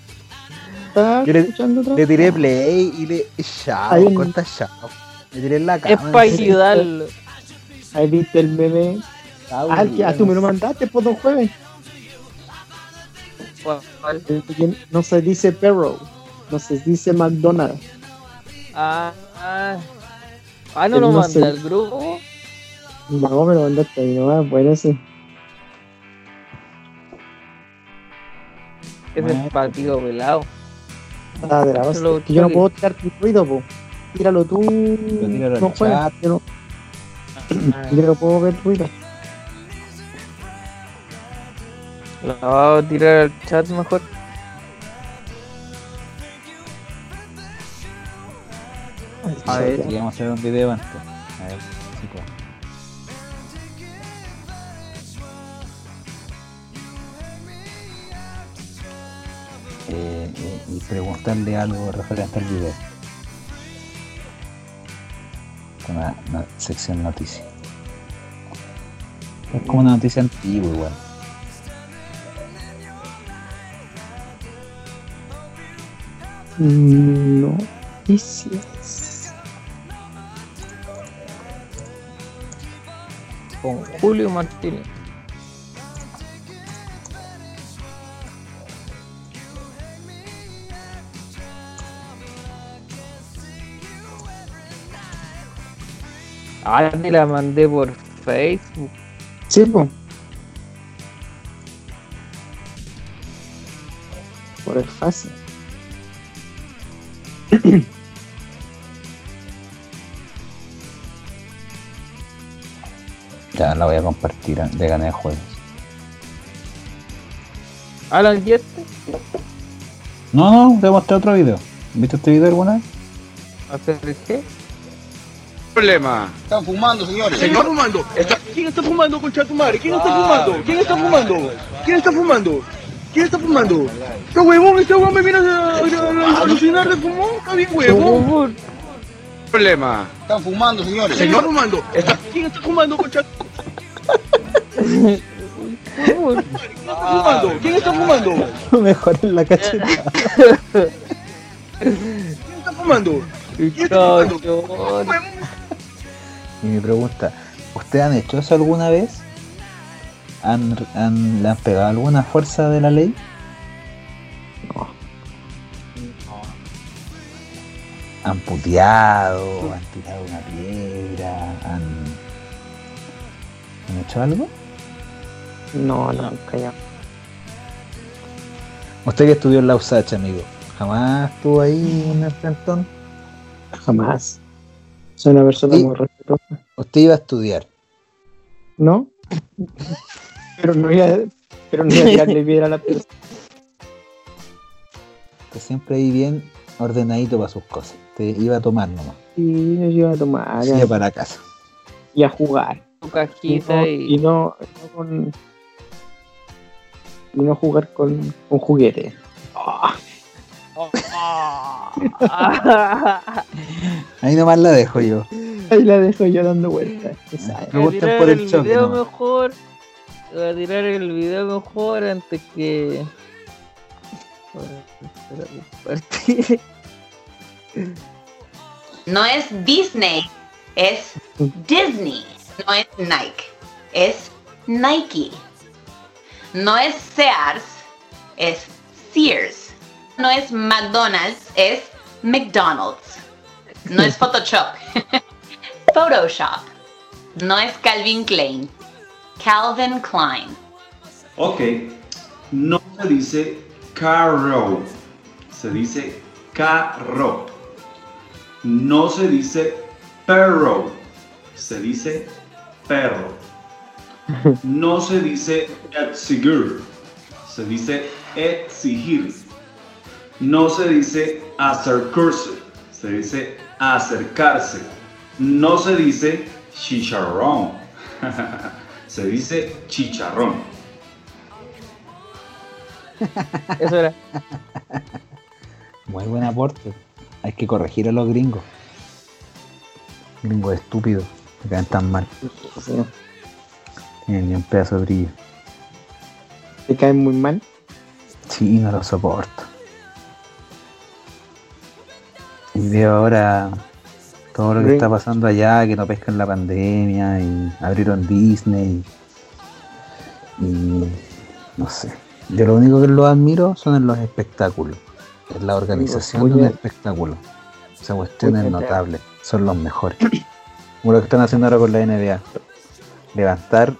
S2: Yo le-
S4: escuchando otra
S2: Le tiré play y le. Chao,
S4: Hay un-
S2: corta chao. Le tiré en la cama.
S3: Es para ayudarlo.
S4: Ahí viste el meme. Ah, que- ah, tú me lo
S2: mandaste.
S4: por dos jueves. El No se dice Perro, no se dice McDonald's.
S3: Ah, ah. Ah, no
S4: El
S3: lo
S4: no
S3: mandé
S4: sé.
S3: al grupo.
S4: No, me lo mandaste ahí nomás, bueno. Ese
S3: es partido pelado.
S4: Ah, de la.
S3: Solo
S4: Que yo no puedo tirar tu ruido, po. Tíralo tú.
S2: tíralo al
S4: no juegas. Yo no, yo no puedo ver ruido.
S3: Lo voy a tirar al chat mejor.
S2: A ver, vamos a hacer un video antes. Y preguntarle algo referente al video. Una, una sección noticia. Es como una noticia antigua igual.
S4: Noticias.
S3: Con Julio Martínez. Ah, te la mandé por Facebook.
S4: Sí, po. Por el fácil.
S2: Ya la voy a compartir de gané de juegos.
S3: Alan Yeste.
S2: No, no, te mostré otro video. ¿Viste este video alguna vez?
S3: Hacer el G.
S5: problema?
S6: Están fumando, señores.
S5: ¿Quién está fumando? Está- ¿Quién está fumando, concha de tu madre? ¿Quién está fumando? ¿Quién está fumando? ¿Quién está fumando? ¿Quién está fumando? ¿Este huevón? ¿Este huevón me viene a, a- a- a alucinar de fumón? ¿Está bien huevón? problema?
S6: Están fumando, señores.
S5: ¿Quién está fumando? Está- ¿Quién está fumando, concha? ¿Quién está fumando? ¿Quién está fumando?
S2: Mejor en la cacheta.
S5: ¿Quién está fumando? ¿Quién está fumando?
S2: Y mi pregunta, ¿ustedes han hecho eso alguna vez? ¿Han, han- ¿Le han pegado alguna fuerza de la ley? ¿Han puteado? ¿Han tirado una piedra? ¿Han, ¿han hecho algo?
S4: No, no, callado.
S2: Usted que estudió en la USACH, amigo, ¿jamás estuvo ahí en el plantón?
S4: Jamás. Soy una persona
S2: Sí.
S4: muy. Profe.
S2: Usted iba a estudiar.
S4: ¿No? pero no iba, pero no iba a tirarle piedra a la persona.
S2: Que siempre ahí bien ordenadito para sus cosas. Te iba a tomar nomás.
S4: Y nos iba a tomar
S2: iba para casa.
S4: y a jugar.
S3: Tu
S4: Y
S3: cajita
S4: no,
S3: y.
S4: y no, no con. Y no jugar con, con juguetes. Ah,
S2: Ahí nomás la dejo yo.
S4: ahí la dejo yo dando vueltas.
S2: Me
S3: Voy a
S2: gustan
S3: tirar
S2: por el
S3: el
S2: choque,
S3: video
S2: nomás.
S3: mejor. Voy a tirar el video mejor antes que. Espérate,
S7: No es Disney, es Disney. No es Nike, es Nike. No es Sears, es Sears. No es McDonald's, es McDonald's. No es Photoshop, Photoshop. No es Calvin Klein, Calvin Klein.
S8: Ok, no se dice carro, se dice carro. No se dice perro, se dice perro. No se dice exigir, se dice exigir. No se dice acercarse, se dice acercarse. No se dice chicharrón, se dice chicharrón.
S3: Eso era.
S2: Muy buen aporte. Hay que corregir a los gringos. Gringos estúpidos. Me caen tan mal.
S4: Sí,
S2: Tienen ni un pedazo de brillo.
S4: Te caen muy mal.
S2: Sí, no lo soporto. Y veo ahora todo lo que está pasando allá, que no pescan la pandemia y abrieron Disney. Y no sé. Yo lo único que los admiro son en los espectáculos. En la organización de un espectáculo. Esa cuestión es notable. Son los mejores. Como lo que están haciendo ahora con la NBA. Levantar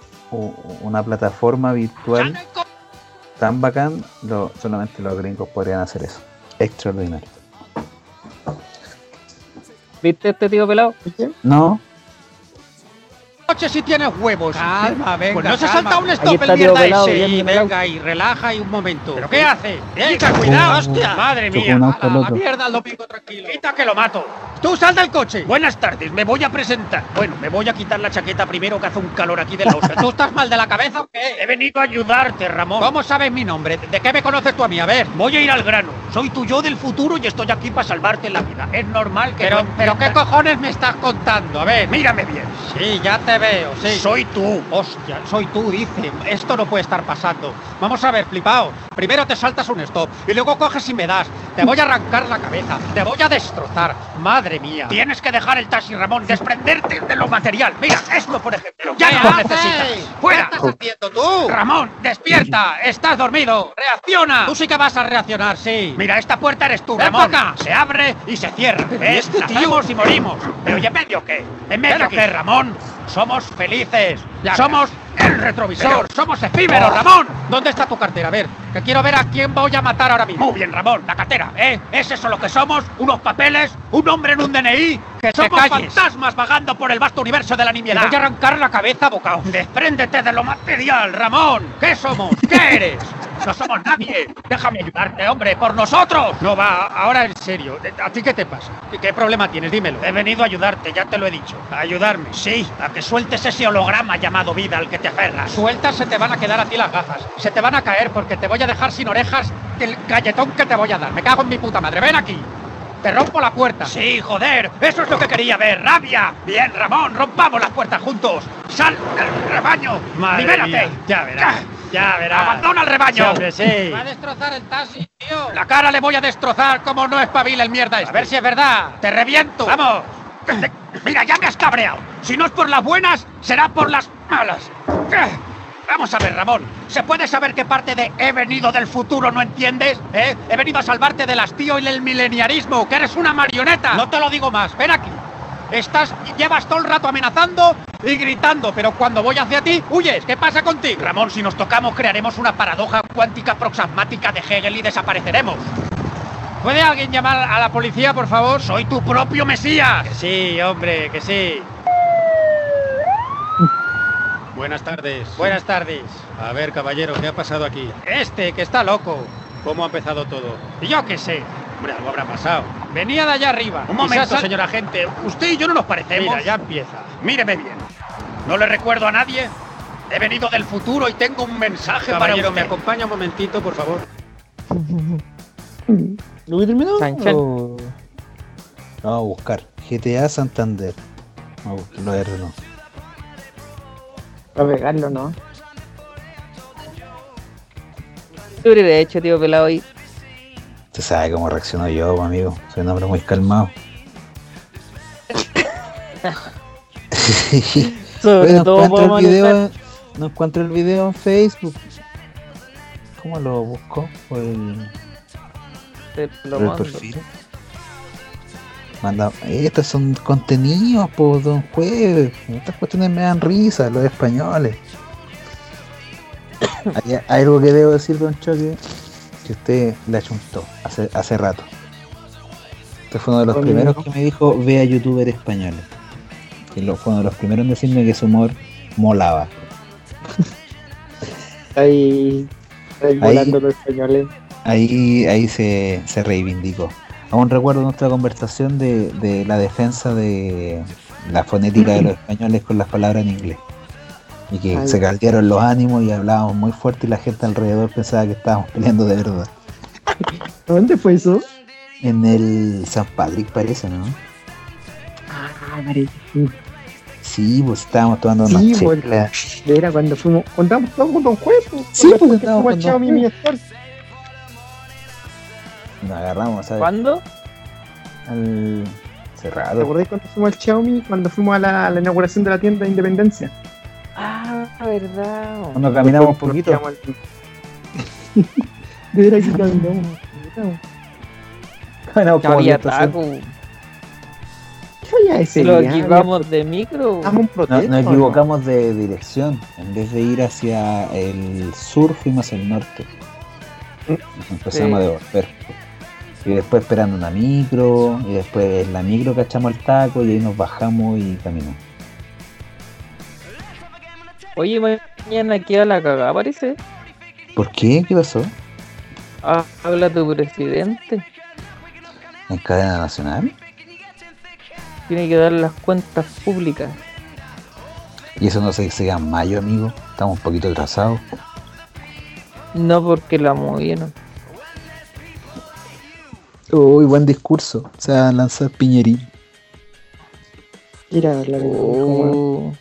S2: una plataforma virtual tan bacán, lo- solamente los gringos podrían hacer eso. Extraordinario.
S3: ¿Viste este tío pelado?
S2: No,
S9: Coche si tienes huevos.
S10: Calma, venga,
S9: Pues no se salta un stop el mierda
S3: pelado,
S9: ese.
S3: pelado.
S9: venga y relaja y un momento. ¿Pero qué hace? Venga, cuidado, hostia. Madre mía. A la mierda, lo pico tranquilo. Quita que lo mato. Tú sal del coche. Buenas tardes, me voy a presentar. Bueno, me voy a quitar la chaqueta primero que hace un calor aquí de la hostia. ¿Tú estás mal de la cabeza o qué? He venido a ayudarte, Ramón. ¿Cómo sabes mi nombre? ¿De qué me conoces tú a mí? A ver, voy a ir al grano. Soy tu yo del futuro y estoy aquí para salvarte la vida. Es normal que Pero,
S10: no
S9: pero ¿qué cojones me estás contando? A ver, mírame bien. Sí, ya te veo, sí. Soy tú. Hostia, soy tú, dice. Esto no puede estar pasando. Vamos a ver, flipao. Primero te saltas un stop y luego coges y me das. Te voy a arrancar la cabeza. Te voy a destrozar. Madre mía. Tienes que dejar el taxi, Ramón. Desprenderte de lo material. Mira, esto por ejemplo. Ya no lo necesitas. ¡Fuera! ¿Qué estás haciendo tú? Ramón, despierta. Estás dormido. Reacciona. Tú sí que vas a reaccionar, sí. Mira, esta puerta eres tú, Ramón. Se abre y se cierra. ¿Ves? Nacemos y morimos. Pero ¿y en medio qué? ¿En medio qué, Ramón? Somos felices. Somos el retrovisor. Somos efímeros, Ramón. ¿Dónde está tu cartera? A ver, que quiero ver a quién voy a matar ahora mismo. Muy bien, Ramón, la cartera, ¿eh? ¿Es eso lo que somos? ¿Unos papeles? ¿Un hombre en un DNI? Que somos fantasmas vagando por el vasto universo de la nimiedad. Te voy a arrancar la cabeza, bocao. Despréndete de lo material, Ramón. ¿Qué somos? ¿Qué eres? No somos nadie. Déjame ayudarte, hombre, por nosotros. No va, ahora en serio. ¿A ti qué te pasa? ¿Qué- ¿Qué problema tienes? Dímelo. He venido a ayudarte, ya te lo he dicho. A ayudarme. Sí, a que sueltes ese holograma llamado vida al que te aferras. Sueltas, se te van a quedar a ti las gafas. Se te van a caer porque te voy a dejar sin orejas el galletón que te voy a dar. Me cago en mi puta madre. Ven aquí. Te rompo la puerta. Sí, joder, eso es lo que quería ver, rabia. Bien, Ramón, rompamos las puertas juntos. Sal del rebaño. Libérate. Ya verás. Ya verás. Abandona el rebaño. sí. Va a destrozar el taxi, tío. La cara le voy a destrozar como no espabila el mierda este. A ver si es verdad. Te reviento. Vamos. Mira, ya me has cabreado. Si no es por las buenas, será por las malas. Vamos a ver, Ramón. ¿Se puede saber qué parte de he venido del futuro no entiendes? ¿Eh? He venido a salvarte del hastío y del mileniarismo, que eres una marioneta. No te lo digo más. Ven aquí. Estás, llevas todo el rato amenazando y gritando, pero cuando voy hacia ti, huyes. ¿Qué pasa contigo? Ramón, si nos tocamos, crearemos una paradoja cuántica proxasmática de Hegel y desapareceremos. ¿Puede alguien llamar a la policía, por favor? Soy tu propio Mesías. Que sí, hombre, que sí. Buenas tardes. Buenas tardes. A ver, caballero, ¿qué ha pasado aquí? Este, que está loco. ¿Cómo ha empezado todo? Y yo qué sé. Hombre, algo habrá pasado. Venía de allá arriba.
S10: Un
S9: ha
S10: momento,
S9: sal-
S10: señor agente. ¿Usted y yo no nos parecemos?
S9: Mira, ya empieza.
S10: Míreme bien. No le recuerdo a nadie. He venido del futuro y tengo un mensaje
S9: Caballero,
S10: para
S9: ¿me
S10: usted.
S9: acompaña un momentito, por favor?
S2: ¿Lo?
S3: Chan, chan.
S2: O- Vamos a buscar. GTA Santander. Vamos a buscarlo de nuevo.
S4: Para pegarlo, ¿no?
S3: ¿Qué hubiera hecho, tío pelado ahí?
S2: Usted sabe cómo reacciono yo, pues, amigo. Soy un hombre muy calmado.
S3: Sobre
S2: Oye, no
S3: todo
S2: encuentro el video, no encuentro el video en Facebook. ¿Cómo lo busco? Por el,
S3: Te lo
S2: por el
S3: mando.
S2: perfil. Manda, estos son contenidos, por Don Jueves. Estas cuestiones me dan risa, los españoles. hay, hay algo que debo decir, Don Choque, que usted le achuntó hace, hace rato. Este fue uno de los primeros que me dijo, ve a youtubers españoles. Que lo, fue uno de los primeros en decirme que su humor molaba.
S4: Está ahí, está ahí
S2: Ahí.
S4: volando los españoles.
S2: Ahí, ahí se, se reivindicó. Aún recuerdo nuestra conversación de, de la defensa de la fonética de los españoles con las palabras en inglés. Y que
S4: Ay.
S2: se caldearon los ánimos y hablábamos muy fuerte y la gente alrededor pensaba que estábamos peleando de verdad.
S4: ¿Dónde fue eso?
S2: En el San Patrick parece, ¿no?
S4: Ah, marico. sí.
S2: Sí, pues estábamos tomando una
S4: Sí, pues,
S2: chela.
S4: Era cuando fuimos. Contamos todos con Don Juez. pues,
S2: Sí,
S4: cuando
S2: pues, estábamos con Don Juez. Nos agarramos, ¿sabes?
S3: ¿Cuándo?
S2: Al...
S4: ¿Te
S2: Cerrado.
S4: acordás cuando fuimos al Xiaomi? Cuando fuimos a la, a la inauguración de la tienda de Independencia.
S3: Ah, verdad.
S2: Cuando caminamos un poquito.
S4: Al- De veras que caminamos.
S2: Caminamos como
S3: había taco.
S4: ¿Qué había ese
S3: lo
S4: día?
S3: equivamos de micro.
S4: En
S2: No, nos
S4: ¿o no?
S2: equivocamos de dirección. En vez de ir hacia el sur, fuimos hacia el norte. Nos empezamos
S3: Sí.
S2: a devolver. Y después esperando una micro. Y después en la micro cachamos el taco y ahí nos bajamos y caminamos.
S3: Oye, mañana queda la cagada, parece.
S2: ¿Por qué? ¿Qué pasó?
S3: Ah, habla tu presidente.
S2: ¿En cadena nacional?
S3: Tiene que dar las cuentas públicas.
S2: Y eso no se llega en mayo, amigo. Estamos un poquito atrasados.
S3: No porque la movieron.
S2: Uy, buen discurso. Se va a lanzar Piñerín.
S4: Mira, la
S3: Oh.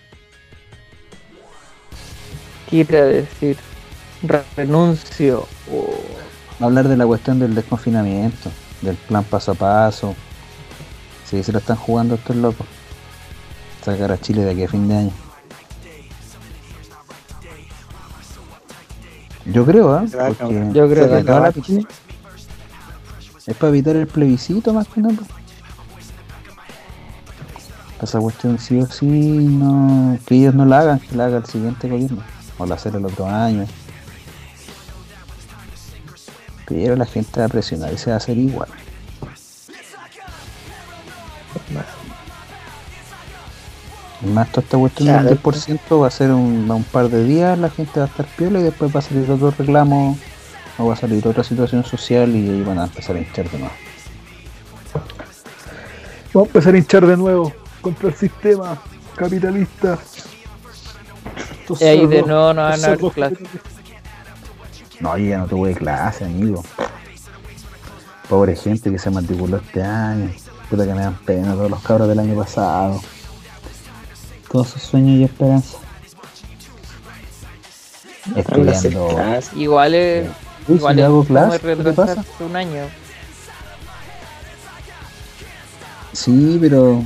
S3: Quiere decir re- renuncio. Oh.
S2: hablar de la cuestión del desconfinamiento, del plan paso a paso. Sí, se lo están jugando estos locos. Sacar a Chile de aquí a fin de año. Yo creo, ¿ah? Porque
S4: acabar.
S3: Yo creo que
S2: es para evitar el plebiscito más que nada. Esa cuestión sí o sí no, que ellos no la hagan, que la haga el siguiente gobierno. O la hacer el otro año. Pero la gente va a presionar y se va a hacer igual. Más toda esta cuestión del 10% va a ser un, un par de días, la gente va a estar piola y después va a salir otro reclamo o va a salir otra situación social y ahí van a empezar a hinchar de nuevo.
S5: Vamos a empezar a hinchar de nuevo contra el sistema capitalista. Estos
S3: Y ahí de nuevo no van a dar clases.
S2: No, yo ya no tuve clase, amigo. Pobre gente que se matriculó este año. Puta que me dan pena todos los cabros del año pasado. Todos sus sueños y esperanzas. Estudiando.
S3: Igual es. Igual
S2: si
S3: es
S2: hago
S3: como
S2: clase, ¿qué pasa?
S3: un año.
S2: Sí, pero.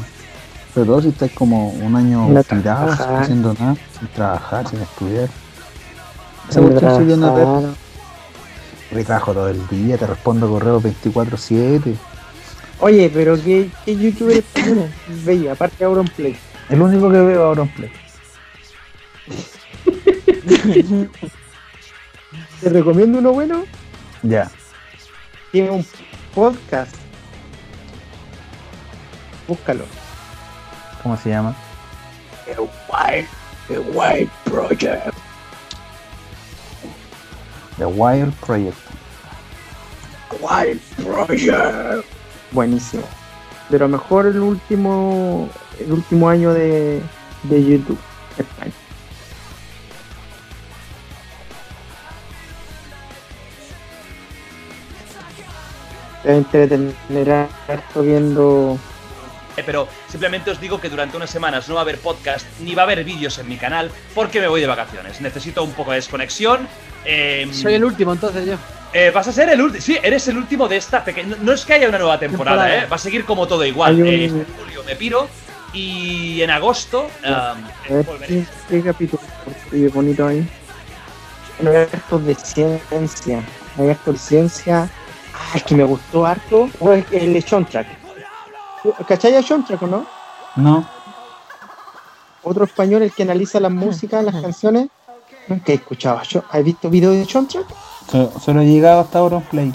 S2: Pero todos si estáis como un año
S4: No
S2: tirado, sin haciendo nada, sin trabajar, sin estudiar. Esa cuestión. Yo trabajo todo el día, te respondo correo 24-7.
S4: Oye, pero ¿qué, qué youtuber veía? Aparte de Auronplay.
S2: El único que veo ahora en play.
S4: Te recomiendo uno bueno.
S2: Ya.
S4: Tiene un podcast. Búscalo.
S2: ¿Cómo se llama?
S4: Pero guay. The White Project.
S2: The Wild Project.
S4: White Project. Buenísimo. Pero mejor el último el último año de, de YouTube España. Entretenerá harto viendo
S11: Eh, pero simplemente os digo que durante unas semanas no va a haber podcast ni va a haber vídeos en mi canal porque me voy de vacaciones. Necesito un poco de desconexión. eh,
S12: Soy el último entonces yo.
S11: eh, vas a ser el último. Sí, eres el último de esta pequeña. No es que haya una nueva temporada,
S12: Temporada.
S11: ¿eh? Va a seguir como todo igual.
S4: Un-
S11: Eh, en julio me piro y en agosto. Um,
S4: qué, qué capítulo bonito ahí. Hay hartos de ciencia. Hay hartos de ciencia. Ah, es que me gustó harto. Es el de soundtrack. ¿Cachai a soundtrack o no?
S2: No.
S4: Otro español, el que analiza la música, las canciones. Nunca he escuchado. ¿Has visto videos de soundtrack?
S2: So- Solo he llegado hasta Auronplay.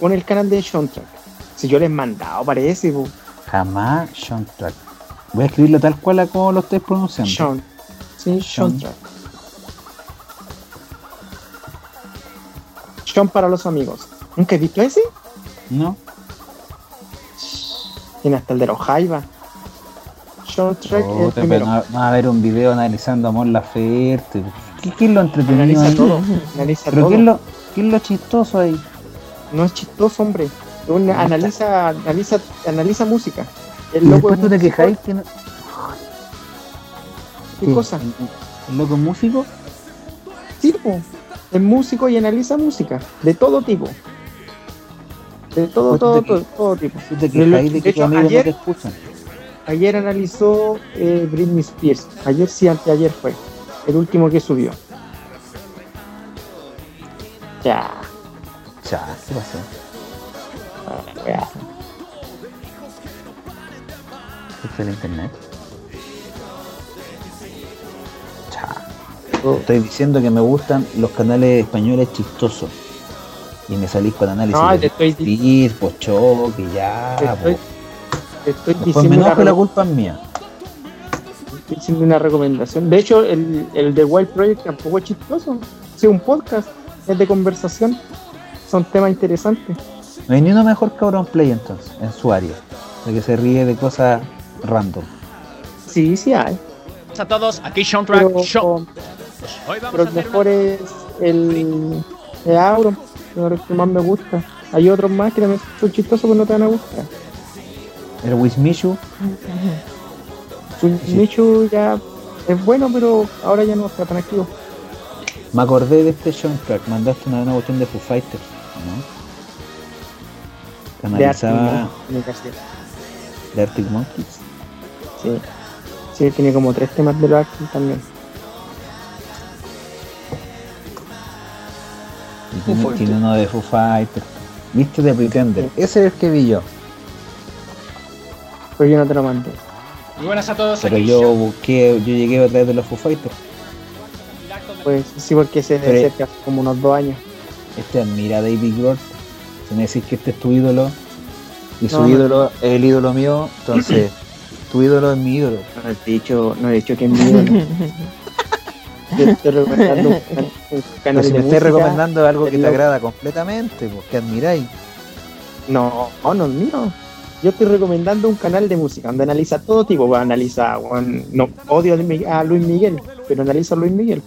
S4: Pon el canal de soundtrack. Si yo les he mandado, parece. po.
S2: Jamás Soundtrack. Voy a escribirlo tal cual a como lo estáis pronunciando.
S4: Sean. Sí,
S2: Sean.
S4: soundtrack. Sean para los amigos. ¿Nunca has visto ese?
S2: No.
S4: Tiene hasta el de los Jaiba. El primero.
S2: no, no va a haber un video analizando Amor Laferte. ¿Qué, qué es lo entretenido
S4: Analiza
S2: ahí?
S4: todo. Analiza
S2: ¿Pero
S4: todo.
S2: qué es, lo, qué es lo chistoso ahí?
S4: No es chistoso, hombre. Analiza, analiza, analiza música. El
S2: Y
S4: loco
S2: después tú te quejáis que no...
S4: ¿Qué
S2: ¿Qué?
S4: cosa?
S2: ¿El loco es músico?
S4: Sí, po. Es músico y analiza música. De todo tipo. De todo,
S2: Pues
S4: todo,
S2: te-
S4: todo, todo tipo. De lo-
S2: quejáis de que
S4: hecho,
S2: amigos no
S4: ayer,
S2: escuchan.
S4: ayer analizó eh, Britney Spears. Ayer sí, anteayer fue. El último que subió. Ya.
S2: Ya, ¿qué pasó?
S4: Ah, wea.
S2: ¿Qué fue el internet? Estoy diciendo que me gustan los canales españoles chistosos. Y me salís con análisis
S4: No,
S2: de
S4: te estoy, te
S2: Spears, Pochoque, ya.
S4: estoy,
S2: po.
S4: te estoy
S2: Después me
S4: diciendo una,
S2: enojo la culpa es mía.
S4: estoy diciendo una recomendación. De hecho, el, el de Wild Project tampoco es chistoso. Es un podcast. Es de conversación. Son temas interesantes.
S2: No hay ni uno mejor que Auronplay entonces, en su área. De que se ríe de cosas random.
S4: Sí, sí hay.
S13: a todos, aquí Sean Track.
S4: Pero
S13: a
S4: el
S13: hacer
S4: mejor es el, el Auron, el que más me gusta. Hay otros más que también son chistosos, pero no te van a gustar.
S2: El Wismichu,
S4: Michu ya es bueno, pero ahora ya no está tan activo.
S2: me acordé de este soundtrack. Mandaste una, una cuestión de Foo Fighters, ¿no? Que
S4: De
S2: analizaba
S4: Arctic Monkeys.
S2: de Arctic Monkeys.
S4: Sí. Sí, tiene como tres temas de los Arctic también.
S2: Y tiene, tiene uno de Foo Fighters. ¿Viste de Pretender? Ese es el que vi yo.
S4: Pero yo no te lo mandé.
S13: Muy buenas a todos,
S2: Pero yo
S13: Sean.
S2: busqué, yo llegué a través de los Foo Fighters.
S4: Pues sí, porque se que hace como unos dos años.
S2: Este admira a David Grohl. Si me decís que este es tu ídolo y su
S4: No, no.
S2: ídolo es el ídolo mío, entonces tu ídolo es mi ídolo.
S4: No he dicho, no he dicho que es mi ídolo. Yo estoy recomendando un can- un
S2: Pero
S4: canal
S2: si
S4: de
S2: me
S4: música.
S2: recomendando algo que te
S4: loco-
S2: agrada completamente, pues que admiráis.
S4: No, no, no es mío. Yo estoy recomendando un canal de música donde analiza todo tipo. Bueno, analiza, bueno, no odio a Luis Miguel, pero analiza a Luis Miguel.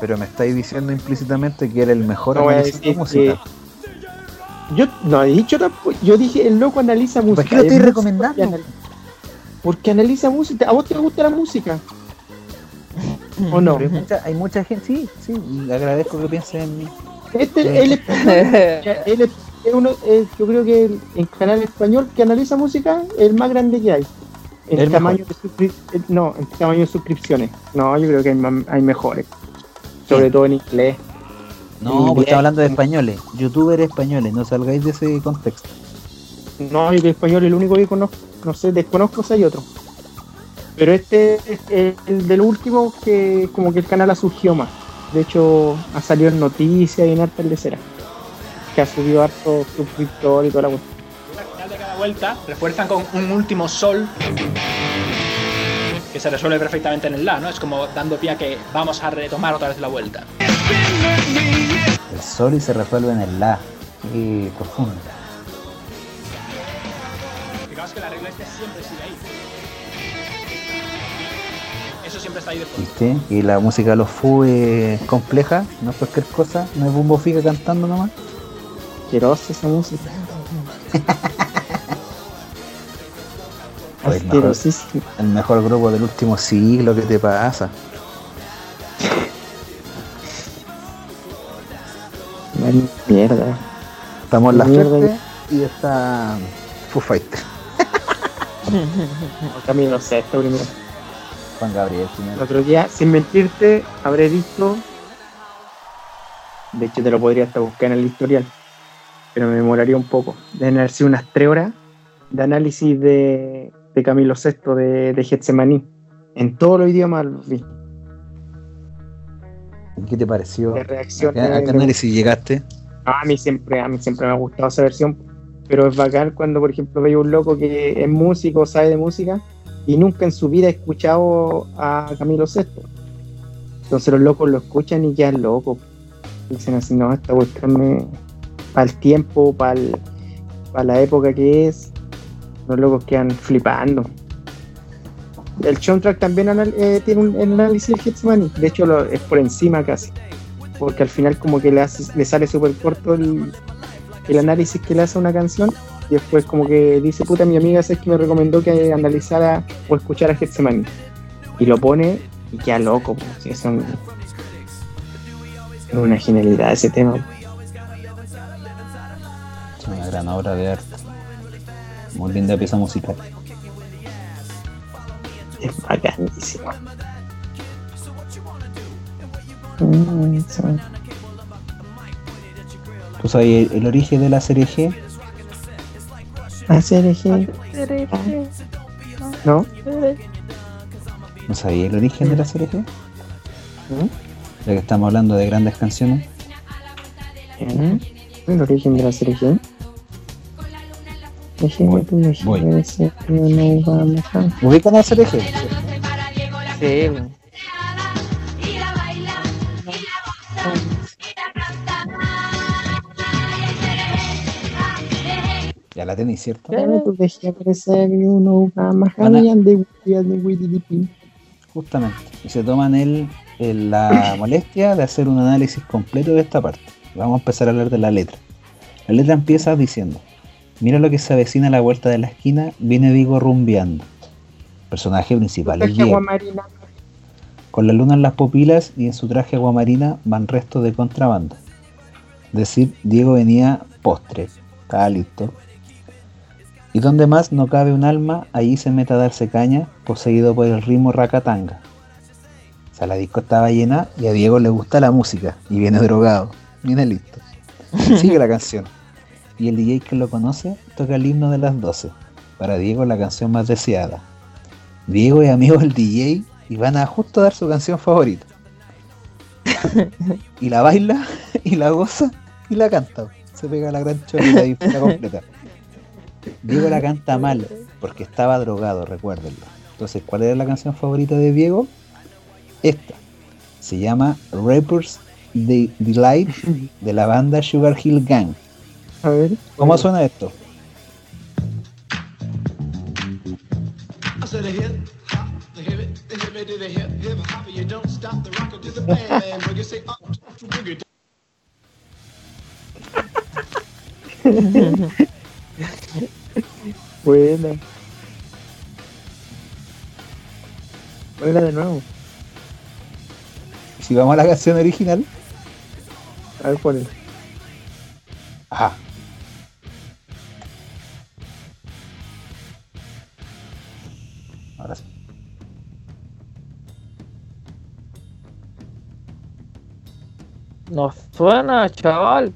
S2: Pero me estáis diciendo implícitamente que era el mejor
S4: No voy a
S2: analista de música.
S4: Yo no he dicho tampoco. Yo dije, el loco analiza música.
S2: ¿Por qué lo
S4: Es
S2: estoy recomendando?
S4: anal- Porque analiza música. ¿A vos te gusta la música? ¿O no?
S2: Hay mucha, hay mucha gente, sí, sí, y agradezco que piensen en mí.
S4: Este, él, es, él es- es uno, es- yo creo que el, el canal español que analiza música es el más grande que hay. En
S2: El
S4: tamaño de no, en tamaño de suscripciones. No, yo creo que hay, hay mejores. Sobre todo en inglés.
S2: No, pues
S4: inglés.
S2: estamos hablando de españoles, youtubers españoles, no salgáis de ese contexto.
S4: No, yo de español el único que conozco, no sé, desconozco si hay otro. Pero este es el, el del último que como que el canal ha surgido más. De hecho, ha salido en noticias y en harta lecera. Que ha subido harto suscriptor y toda la cuestión.
S13: Al final de cada vuelta refuerzan con un último sol que se resuelve perfectamente en el La, ¿no? Es como dando pie a que vamos a retomar otra vez la vuelta.
S2: El sol y se resuelve en el la. Qué profundo.
S13: Fijaos que la regla este siempre sigue ahí. Eso siempre está ahí de fondo.
S2: ¿Viste? Y la música de los Fu es compleja, no es cualquier cosa, no es Bumbo Fica cantando nomás.
S4: Asquerosa esa música.
S2: Pues el, mejor,
S4: Asquerosísimo.
S2: el mejor grupo del último siglo, ¿qué te pasa?
S4: Mierda.
S2: Estamos en la
S4: Mierda.
S2: suerte y está Foo Fighter.
S4: Camino sexto primero.
S2: Juan Gabriel
S4: El otro día, sin mentirte, habré visto. De hecho, te lo podría hasta buscar en el historial. Pero me demoraría un poco. Deben haber sido unas tres horas de análisis de, de Camilo VI de, de Getsemaní. En todos los idiomas los vi.
S2: ¿Qué te pareció? ¿A
S4: reacción.
S2: qué, a qué análisis llegaste?
S4: A mí siempre, a mí siempre me ha gustado esa versión, pero es bacán cuando, por ejemplo, veo un loco que es músico, sabe de música, y nunca en su vida ha escuchado a Camilo VI. Entonces los locos lo escuchan y quedan locos. Dicen así, no, esta cuestión para el tiempo, para la época que es, los locos quedan flipando. El soundtrack también eh, tiene un análisis de Getsemaní, de hecho lo- es por encima casi porque al final como que le, hace- le sale súper corto el, el análisis que le hace a una canción y después como que dice, puta, mi amiga es que me recomendó que analizara o escuchara Getsemaní y lo pone y queda loco, pues, es, un- es una genialidad ese tema.
S2: Es una gran obra de arte. Muy linda pieza musical.
S4: Es bacanísimo. Mm.
S2: ¿Tú sabes el, el origen de la serie G?
S4: Hacer eje- ¿No?
S2: ¿No sabías el origen de la serie G?
S4: ¿Mm?
S2: Ya que estamos hablando de grandes canciones.
S4: ¿Mm? El origen de la serie
S2: voy.
S4: no a-
S2: ¿Ubican la serie G?
S3: Sí,
S4: de de Wikipedia.
S2: Justamente. Y se toman el, el- la molestia de hacer un análisis completo de esta parte. Vamos a empezar a hablar de la letra. La letra empieza diciendo, mira lo que se avecina a la vuelta de la esquina, viene Vigo rumbeando. Personaje principal es Diego. Con la luna en las pupilas y en su traje aguamarina van restos de contrabanda. Es decir, Diego venía postre, estaba listo. Y donde más no cabe un alma, allí se mete a darse caña, poseído por el ritmo racatanga. O sea, la disco estaba llena y a Diego le gusta la música y viene drogado, viene listo. Sigue la canción. Y el DJ que lo conoce toca el himno de las 12. Para Diego la canción más deseada. Diego es amigo del DJ y van a justo dar su canción favorita. y la baila, y la goza, y la canta. Se pega la gran chora y la completa. Diego la canta mal, porque estaba drogado, recuérdenlo. Entonces, ¿cuál era la canción favorita de Diego? Esta. Se llama Rappers De- Delight de la banda Sugar Hill Gang.
S4: A ver.
S2: ¿Cómo suena esto?
S4: Buena. Buena de nuevo.
S2: Si vamos a la canción original.
S4: A ver, ponle.
S2: Ajá. Ahora sí.
S3: no suena, chaval.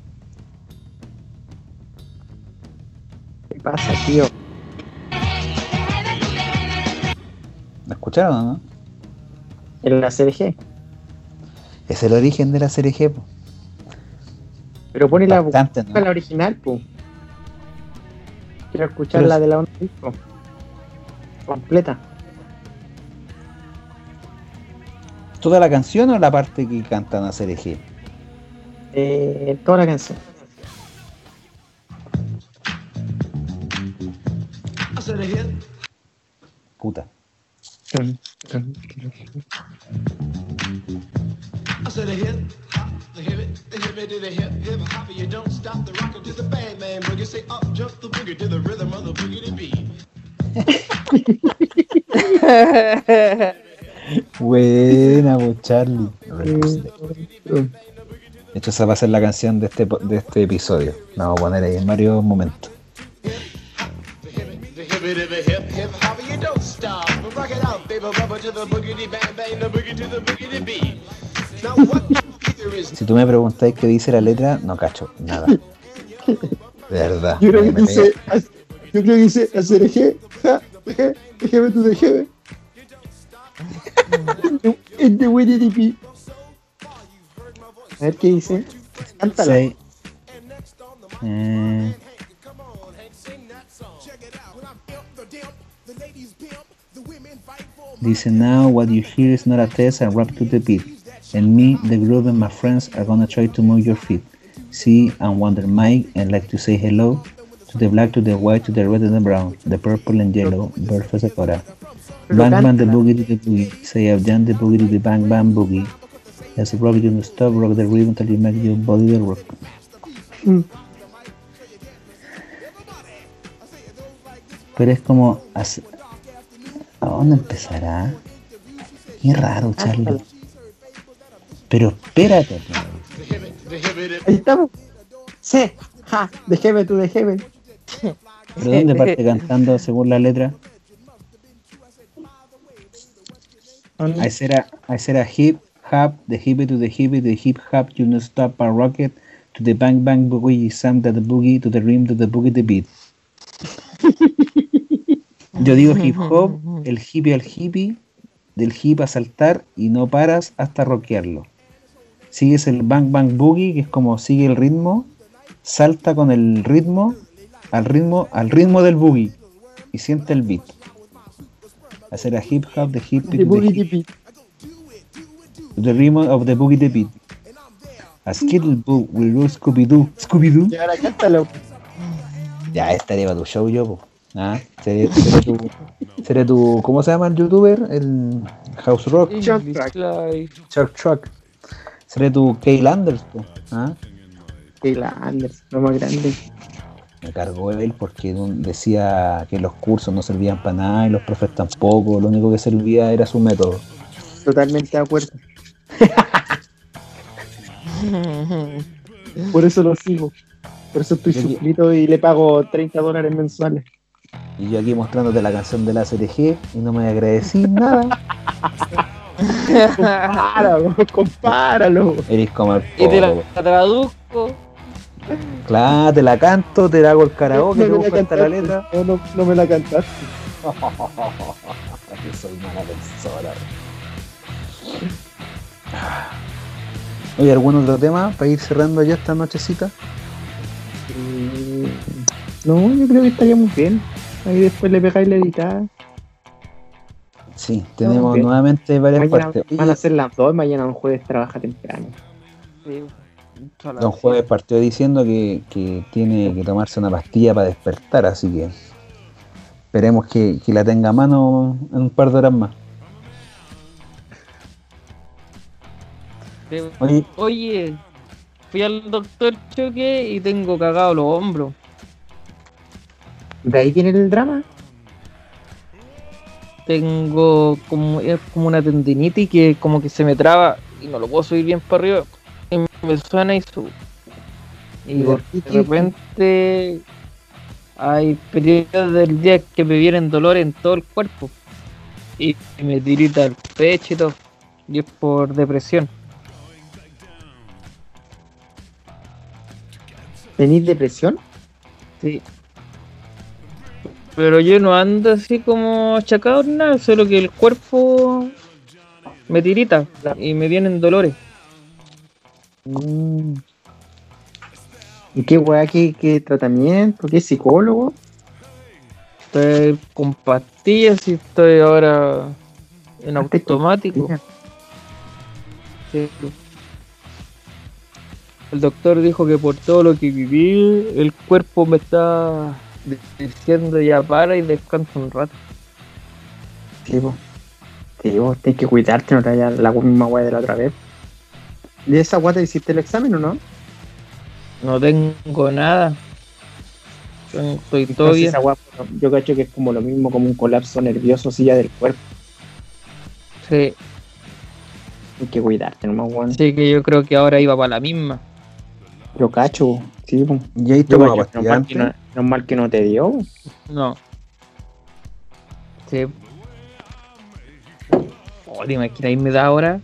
S4: ¿Qué pasa, tío?
S2: Escucharon no?
S4: En la serie G.
S2: Es el origen de la serie G. po.
S4: Pero pone la,
S2: Bastante, ¿no?
S4: la original, po. Quiero escuchar
S2: Pero
S4: la de la onda disco. Completa.
S2: ¿Toda la canción o la parte que cantan a CRG?
S4: Eh, toda la canción.
S2: Puta. Buena, pues Charlie. De hecho, esa va a ser la canción de este, de este episodio. La vamos a poner ahí en varios momentos. Si tú me preguntáis qué dice la letra, no cacho nada. De verdad.
S4: Yo creo que dice, yo creo que dice hacer eje, ja, eje, eje, de Winnie the. A ver qué dice. Cántala.
S2: Sí. Eh, Dice now what you hear is not a test I rap to the beat. And me, the groove and my friends are gonna try to move your feet. See and wonder Mike and like to say hello to the black, to the white, to the red and the brown, the purple and yellow, bird for Sakura. Bang bang the boogie to the boogie. Say I've done the boogie to the bang bang boogie. Let's rock you to stop, rock the rhythm until you make your body the rock. Mm. Pero es como. ¿A dónde empezará? Qué raro, Charlie. Pero espérate.
S4: Ahí estamos. Sí, ja, de jeve, tú de jeve.
S2: ¿Pero dónde parte cantando según la letra? I said a, I said a hip hop, the hippie to the hippie, the hip hop, you know stop a rocket, to the bang bang boogie, Sam to the boogie, to the rim, to the boogie, the beat. Yo digo hip hop, el hippie al hippie, del hip a saltar y no paras hasta rockearlo. Sigues el bang bang boogie, que es como sigue el ritmo, salta con el ritmo, al ritmo, al ritmo del boogie y siente el beat. Hacer a hip hop, the hip
S4: The boogie
S2: hip,
S4: the beat.
S2: the rhythm of the boogie the beat. A skittle boo, will do Scooby Doo, Scooby Doo.
S4: Y ahora cántalo.
S2: Ya estaría para tu show yo, po. Ah, seré, seré tu, seré tu, ¿cómo se llama el youtuber? El House Rock.
S4: Chuck Track.
S2: Chuck Truck. Seré tu Kay Anders. Ah,
S4: Anders, lo más grande.
S2: me cargó él porque decía que los cursos no servían para nada y los profes tampoco. Lo único que servía era su método.
S4: Totalmente de acuerdo. Por eso lo sigo. Por eso estoy suscrito y le pago 30 dólares mensuales.
S2: Y yo aquí mostrándote la canción de la CTG y no me agradecí nada.
S4: Compáralo, compáralo.
S2: Eres como el
S3: Y te la
S2: pobre.
S3: traduzco.
S2: Claro, te la canto, te hago el karaoke,
S4: No
S2: te
S4: me
S2: busco hasta la letra.
S4: No, no, no me la cantaste.
S2: que soy mala persona. Oye, ¿algún otro tema para ir cerrando ya esta nochecita?
S4: Eh, No, yo creo que estaríamos bien. Ahí después le pegáis la editada.
S2: Sí, tenemos nuevamente varias
S4: Mañana
S2: partes.
S4: van a ser las dos, mañana un jueves trabaja temprano.
S2: Don Jueves partió diciendo que, que tiene que tomarse una pastilla para despertar, así que esperemos que, que la tenga a mano en un par de horas más. Oye,
S3: Oye, fui al doctor Choque y tengo cagado los hombros.
S4: ¿De ahí viene el drama?
S3: Tengo como, es como una tendinitis que como que se me traba y no lo puedo subir bien para arriba. Y me suena y subo. Y
S4: ¿Y
S3: de repente hay periodos del día que me vienen dolores en todo el cuerpo. Y me tirita el pecho y todo. Y es por depresión.
S4: ¿Tenís depresión?
S3: Sí. Pero yo no ando así como achacado ni nada, solo que el cuerpo me tirita y me vienen dolores.
S4: Mm. ¿Y qué weá, qué, qué tratamiento? ¿Qué psicólogo?
S3: Estoy con pastillas y estoy ahora en automático. Sí. El doctor dijo que por todo lo que viví, el cuerpo me está diciendo ya para y descansa un rato.
S4: Sí, po. Sí, vos tenés que cuidarte, no te vayas la misma weá de la otra vez. ¿Y esa guata hiciste el examen o no?
S3: No tengo nada. Yo Estoy todo
S4: Entonces,
S3: bien.
S4: esa weá, yo cacho que es como lo mismo, como un colapso nervioso ya del cuerpo.
S3: Sí,
S4: Hay que cuidarte, nomás, weón.
S3: así que yo creo que ahora iba para la misma.
S4: Yo cacho, sí.
S2: ¿Y ahí tomaba
S4: cacho,
S2: pastilla
S4: normal que, no,
S2: antes?
S4: normal que no te dio.
S3: No. Sí. Oh, dime, que ahí me da ahora.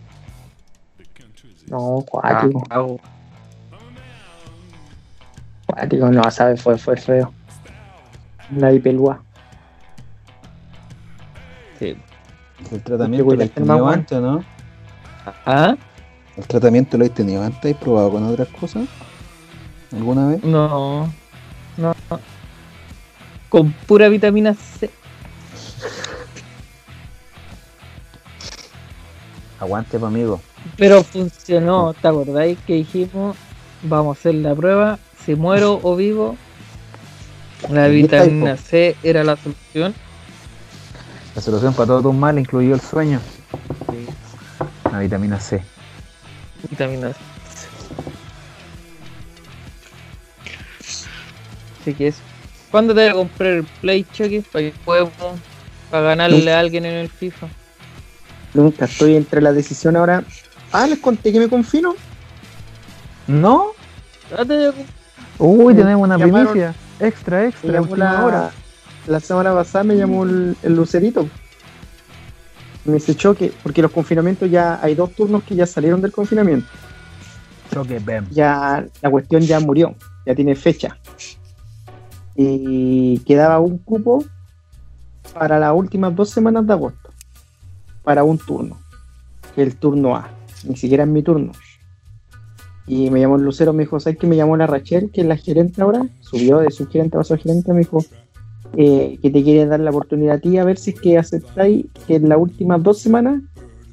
S4: No, cuático.
S3: Cago.
S4: Cuático, no, sabes, fue, fue feo. La pelúa.
S3: Sí.
S2: ¿El tratamiento lo habéis tenido antes no?
S3: ¿Ah?
S2: ¿El tratamiento lo habéis tenido antes? ¿Has probado con otras cosas? ¿Alguna vez?
S3: No. No. Con pura vitamina C.
S2: Aguante, pa' amigo.
S3: Pero funcionó, ¿te acordáis que dijimos vamos a hacer la prueba? Si muero o vivo, la vitamina. C era la solución.
S2: La solución para todos tus males, incluido el sueño. La vitamina C.
S3: Vitamina C. Así que eso. ¿Cuándo te voy a comprar el Play Chucky? Para que podamos para ganarle a alguien en el FIFA.
S4: Nunca estoy entre la decisión ahora. Ah, les conté que me confino.
S2: ¿No? Uy, tenemos una
S4: llamaron-
S2: primicia. Extra, extra,
S4: la,
S2: hora.
S4: la semana pasada me llamó el, el Lucerito. Me dice choque, porque los confinamientos ya hay dos turnos que ya salieron del confinamiento.
S2: Choque, bam.
S4: Ya la cuestión ya murió, ya tiene fecha. Y quedaba un cupo para las últimas dos semanas de agosto. Para un turno. El turno A. Ni siquiera es mi turno. Y me llamó Lucero, me dijo, ¿sabes que me llamó la Rachel, que es la gerente ahora? Subió de su gerente a su gerente, me dijo eh, que te quiere dar la oportunidad a ti a ver si es que aceptáis que en las últimas dos semanas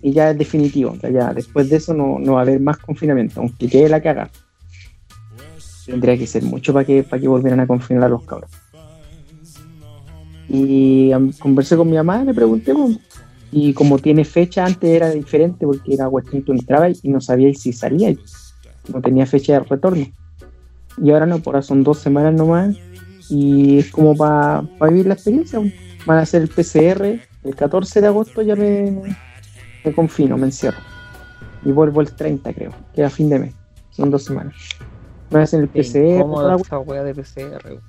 S4: y ya es definitivo. Ya después de eso no, no va a haber más confinamiento, aunque quede la caga. Tendría que ser mucho para que, para que volvieran a confinar a los cabros. Y conversé con mi mamá, le pregunté, pues, y como tiene fecha, antes era diferente porque era cuestión tú entrabas y no sabíais si salíais. No tenía fecha de retorno. Y ahora no, por ahora son dos semanas nomás. Y es como para vivir la experiencia. pues. Van a hacer el PCR. El 14 de agosto ya me, me confino, me encierro. Y vuelvo el 30, creo, que a fin de mes. Son dos semanas. Me hacen el PCR. la
S3: esa wea de PCR.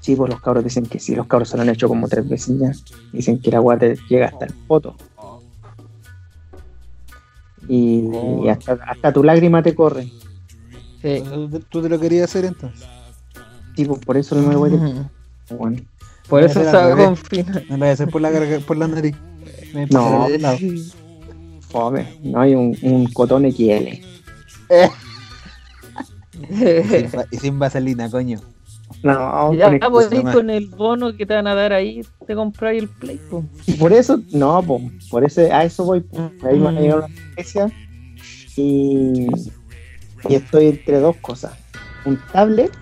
S4: Sí, pues los cabros dicen que sí, los cabros se lo han hecho como tres veces ya. Dicen que la agua te llega hasta el poto. Y, y hasta, hasta tu lágrima te corre.
S3: Sí.
S2: ¿Tú te lo querías hacer entonces?
S4: Sí, pues por eso no me voy a... Bueno,
S3: Por eso se confina.
S2: Me lo voy a hacer por la, por la nariz. Me
S4: No. fome. No hay un, un cotón XL.
S2: Y sin va- Y sin vaselina, coño.
S4: No,
S3: Ya
S4: con
S3: ahí con el bono que te van a dar ahí, te compráis el Play. po.
S4: Y por eso, no, po, por eso, a eso voy. po. Ahí me van a llegar una iglesia y, y estoy entre dos cosas: un tablet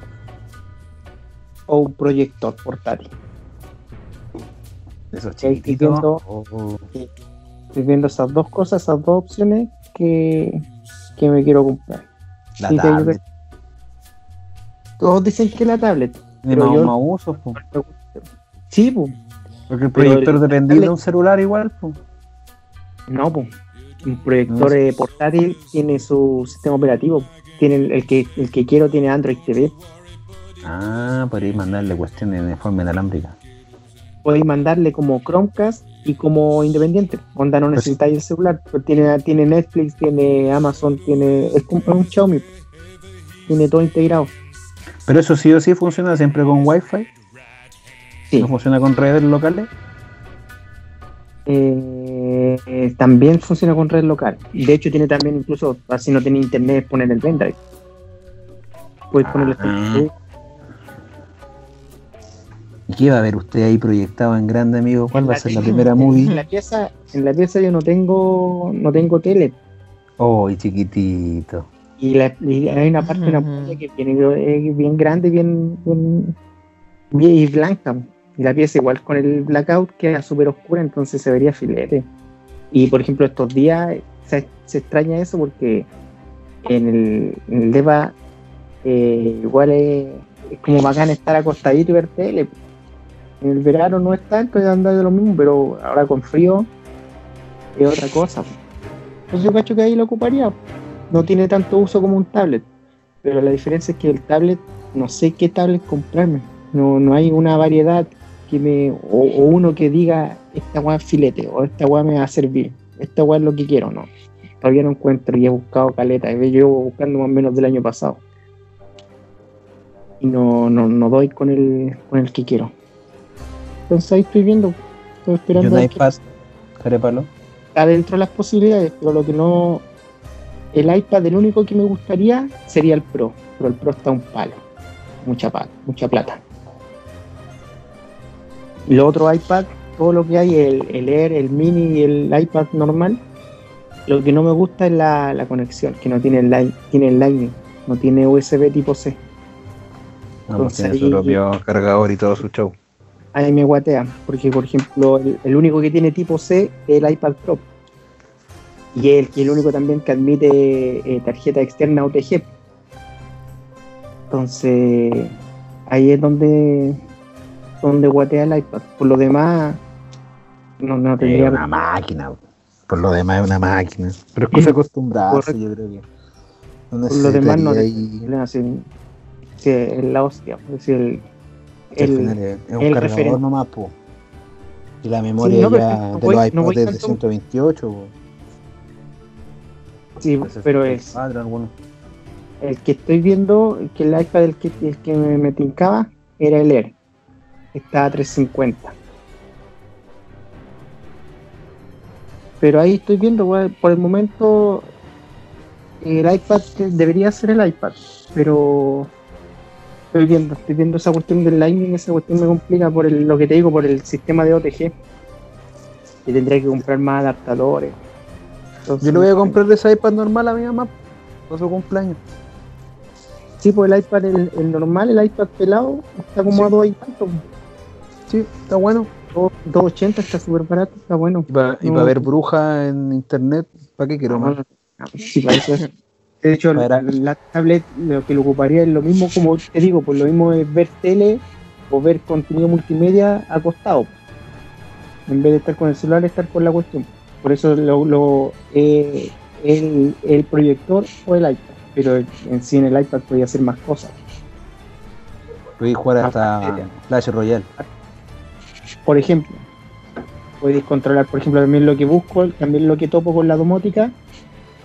S4: o un proyector portátil.
S2: Esos
S4: Estoy viendo,
S2: Oh,
S4: estoy viendo esas dos cosas, esas dos opciones que, que me quiero comprar.
S2: la.
S4: Todos dicen que la tablet. Pero
S2: más,
S4: yo-
S2: uso, po.
S4: Sí.
S2: Porque el proyector dependía de un celular igual, po.
S4: No. Un proyector
S2: No.
S4: eh, portátil tiene su sistema operativo. Tiene el, el que el que quiero tiene Android TV.
S2: Ah, podéis mandarle cuestiones de forma inalámbrica.
S4: Podéis mandarle como Chromecast y como independiente. Onda no
S2: Pues-
S4: necesitáis el celular. Pero tiene, tiene Netflix, tiene Amazon, tiene. Es como un Xiaomi. Tiene todo integrado.
S2: Pero eso sí o sí funciona siempre con Wi-Fi.
S4: Sí.
S2: ¿No funciona con redes locales?
S4: Eh, eh, también funciona con red local. De hecho, tiene también, incluso, así no tiene internet, poner el pendrive. Puedes ponerle
S2: Ah. ¿Y qué va a ver usted ahí proyectado en grande, amigo? ¿Cuál va a ser la primera
S4: En
S2: movie?
S4: la pieza, en la pieza yo no tengo, no tengo tele.
S2: Oh, chiquitito.
S4: Y, la- y hay una parte de la pantalla que tiene eh, bien grande, bien, bien, bien y blanca. Y la pieza igual con el blackout queda súper oscura, entonces se vería filete. Y por ejemplo estos días se, se extraña eso porque en el, en el DEPA eh, igual es, es como bacán estar acostadito y ver tele. En el verano no es tanto, es andar de lo mismo, pero ahora con frío es otra cosa. Entonces yo cacho que ahí lo ocuparía. No tiene tanto uso como un tablet. Pero la diferencia es que el tablet, no sé qué tablet comprarme. No, no hay una variedad que me. O, o uno que diga esta weá es filete, o esta weá me va a servir, esta weá es lo que quiero, no. Todavía no encuentro y he buscado caleta. y Llevo buscando más o menos del año pasado. Y no, no, no doy con el, con el que quiero. Entonces ahí estoy viendo. Estoy
S2: ¿Y
S4: esperando.
S2: un
S4: ver qué-
S2: iPad?
S4: Está dentro de las posibilidades, pero lo que no. El iPad, el único que me gustaría sería el Pro, pero el Pro está un palo. Mucha, pa- mucha plata. Y los otros iPad, todo lo que hay, el, el Air, el Mini y el iPad normal, lo que no me gusta es la, la conexión, que no tiene el, light- tiene el Lightning, no tiene USB tipo C.
S2: No, pues tiene su propio cargador y todo su show.
S4: ahí me guatea, porque por ejemplo el, el único que tiene tipo C es el iPad Pro y el, y el único también que admite eh, tarjeta externa OTG. Entonces ahí es donde donde guatea el iPad. Por lo demás no, no tendría
S2: Es una máquina. Por lo demás es una máquina. Pero es cosa acostumbrarse, yo creo que. No
S4: por lo demás no sí, sí, es la hostia, es decir, el, el-
S2: final es, es un
S4: el
S2: cargador
S4: referente.
S2: nomás, po. Y la memoria
S4: no, pero
S2: ya
S4: no
S2: de
S4: voy-
S2: los
S4: no
S2: iPods es de
S4: tanto-
S2: 128, po.
S4: Sí, pero es
S2: 64, alguno.
S4: El que estoy viendo, que el iPad el que, el que me, me tincaba era el Air. Está a 350. Pero ahí estoy viendo, por el momento el iPad debería ser el iPad, pero estoy viendo, estoy viendo esa cuestión del Lightning, esa cuestión me complica por el- lo que te digo, por el sistema de OTG. Y tendría que comprar más adaptadores. Entonces,
S2: Yo le voy a comprar ese iPad normal a mi mamá por su cumpleaños.
S4: Sí, pues el iPad, el, el normal, el iPad pelado, está como a dos y tanto.
S2: Sí, está bueno.
S4: 280 está súper barato, está bueno.
S2: Y para
S4: No.
S2: ver brujas en internet, ¿para qué quiero más?
S4: Sí, para eso es. De hecho, la, la tablet lo que lo ocuparía es lo mismo, como te digo, pues lo mismo es ver tele o ver contenido multimedia acostado. En vez de estar con el celular, estar con la cuestión. Por eso lo, lo eh, el, el proyector o el iPad. Pero en sí en el iPad podía hacer más cosas.
S2: Podéis jugar hasta Clash Royale.
S4: Por ejemplo, podéis controlar, por ejemplo, también lo que busco, también lo que topo con la domótica,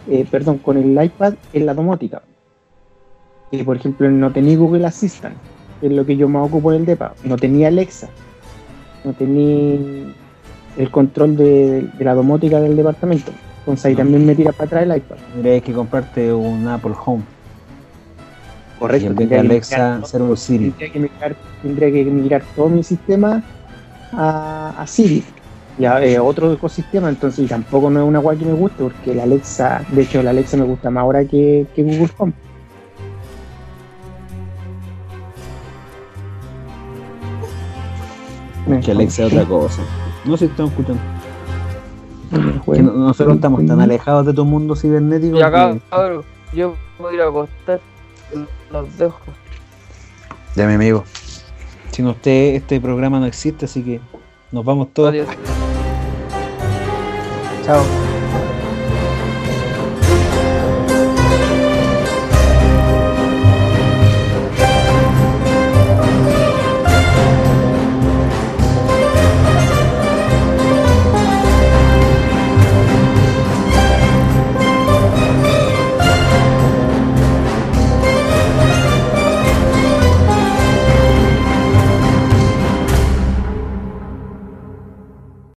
S4: eh, perdón, con el iPad es la domótica. Y por ejemplo, no tenía Google Assistant, que es lo que yo más ocupo en el DEPA. No tenía Alexa, no tenía el control de, de la domótica del departamento. Entonces ahí también me tira para atrás el iPad.
S2: Tendrías que comprarte un Apple Home.
S4: Correcto,
S2: Y
S4: tendría que
S2: Alexa,
S4: migrar
S2: Siri.
S4: Tendría que migrar, tendría que migrar todo mi sistema a, a Siri. Ya eh, otro ecosistema, entonces y tampoco no es una guay que me guste, porque la Alexa, de hecho la Alexa me gusta más ahora que, que Google Home.
S2: Que Alexa es otra cosa. No sé si estamos escuchando.
S4: Bueno,
S2: no- nosotros estamos tan alejados de tu mundo cibernético.
S3: Y acá,
S2: que-
S3: cabrón, yo voy a ir a acostar. Los dejo.
S2: Ya, mi amigo. Sin usted, este programa no existe, así que nos vamos todos.
S3: Adiós.
S2: Chao.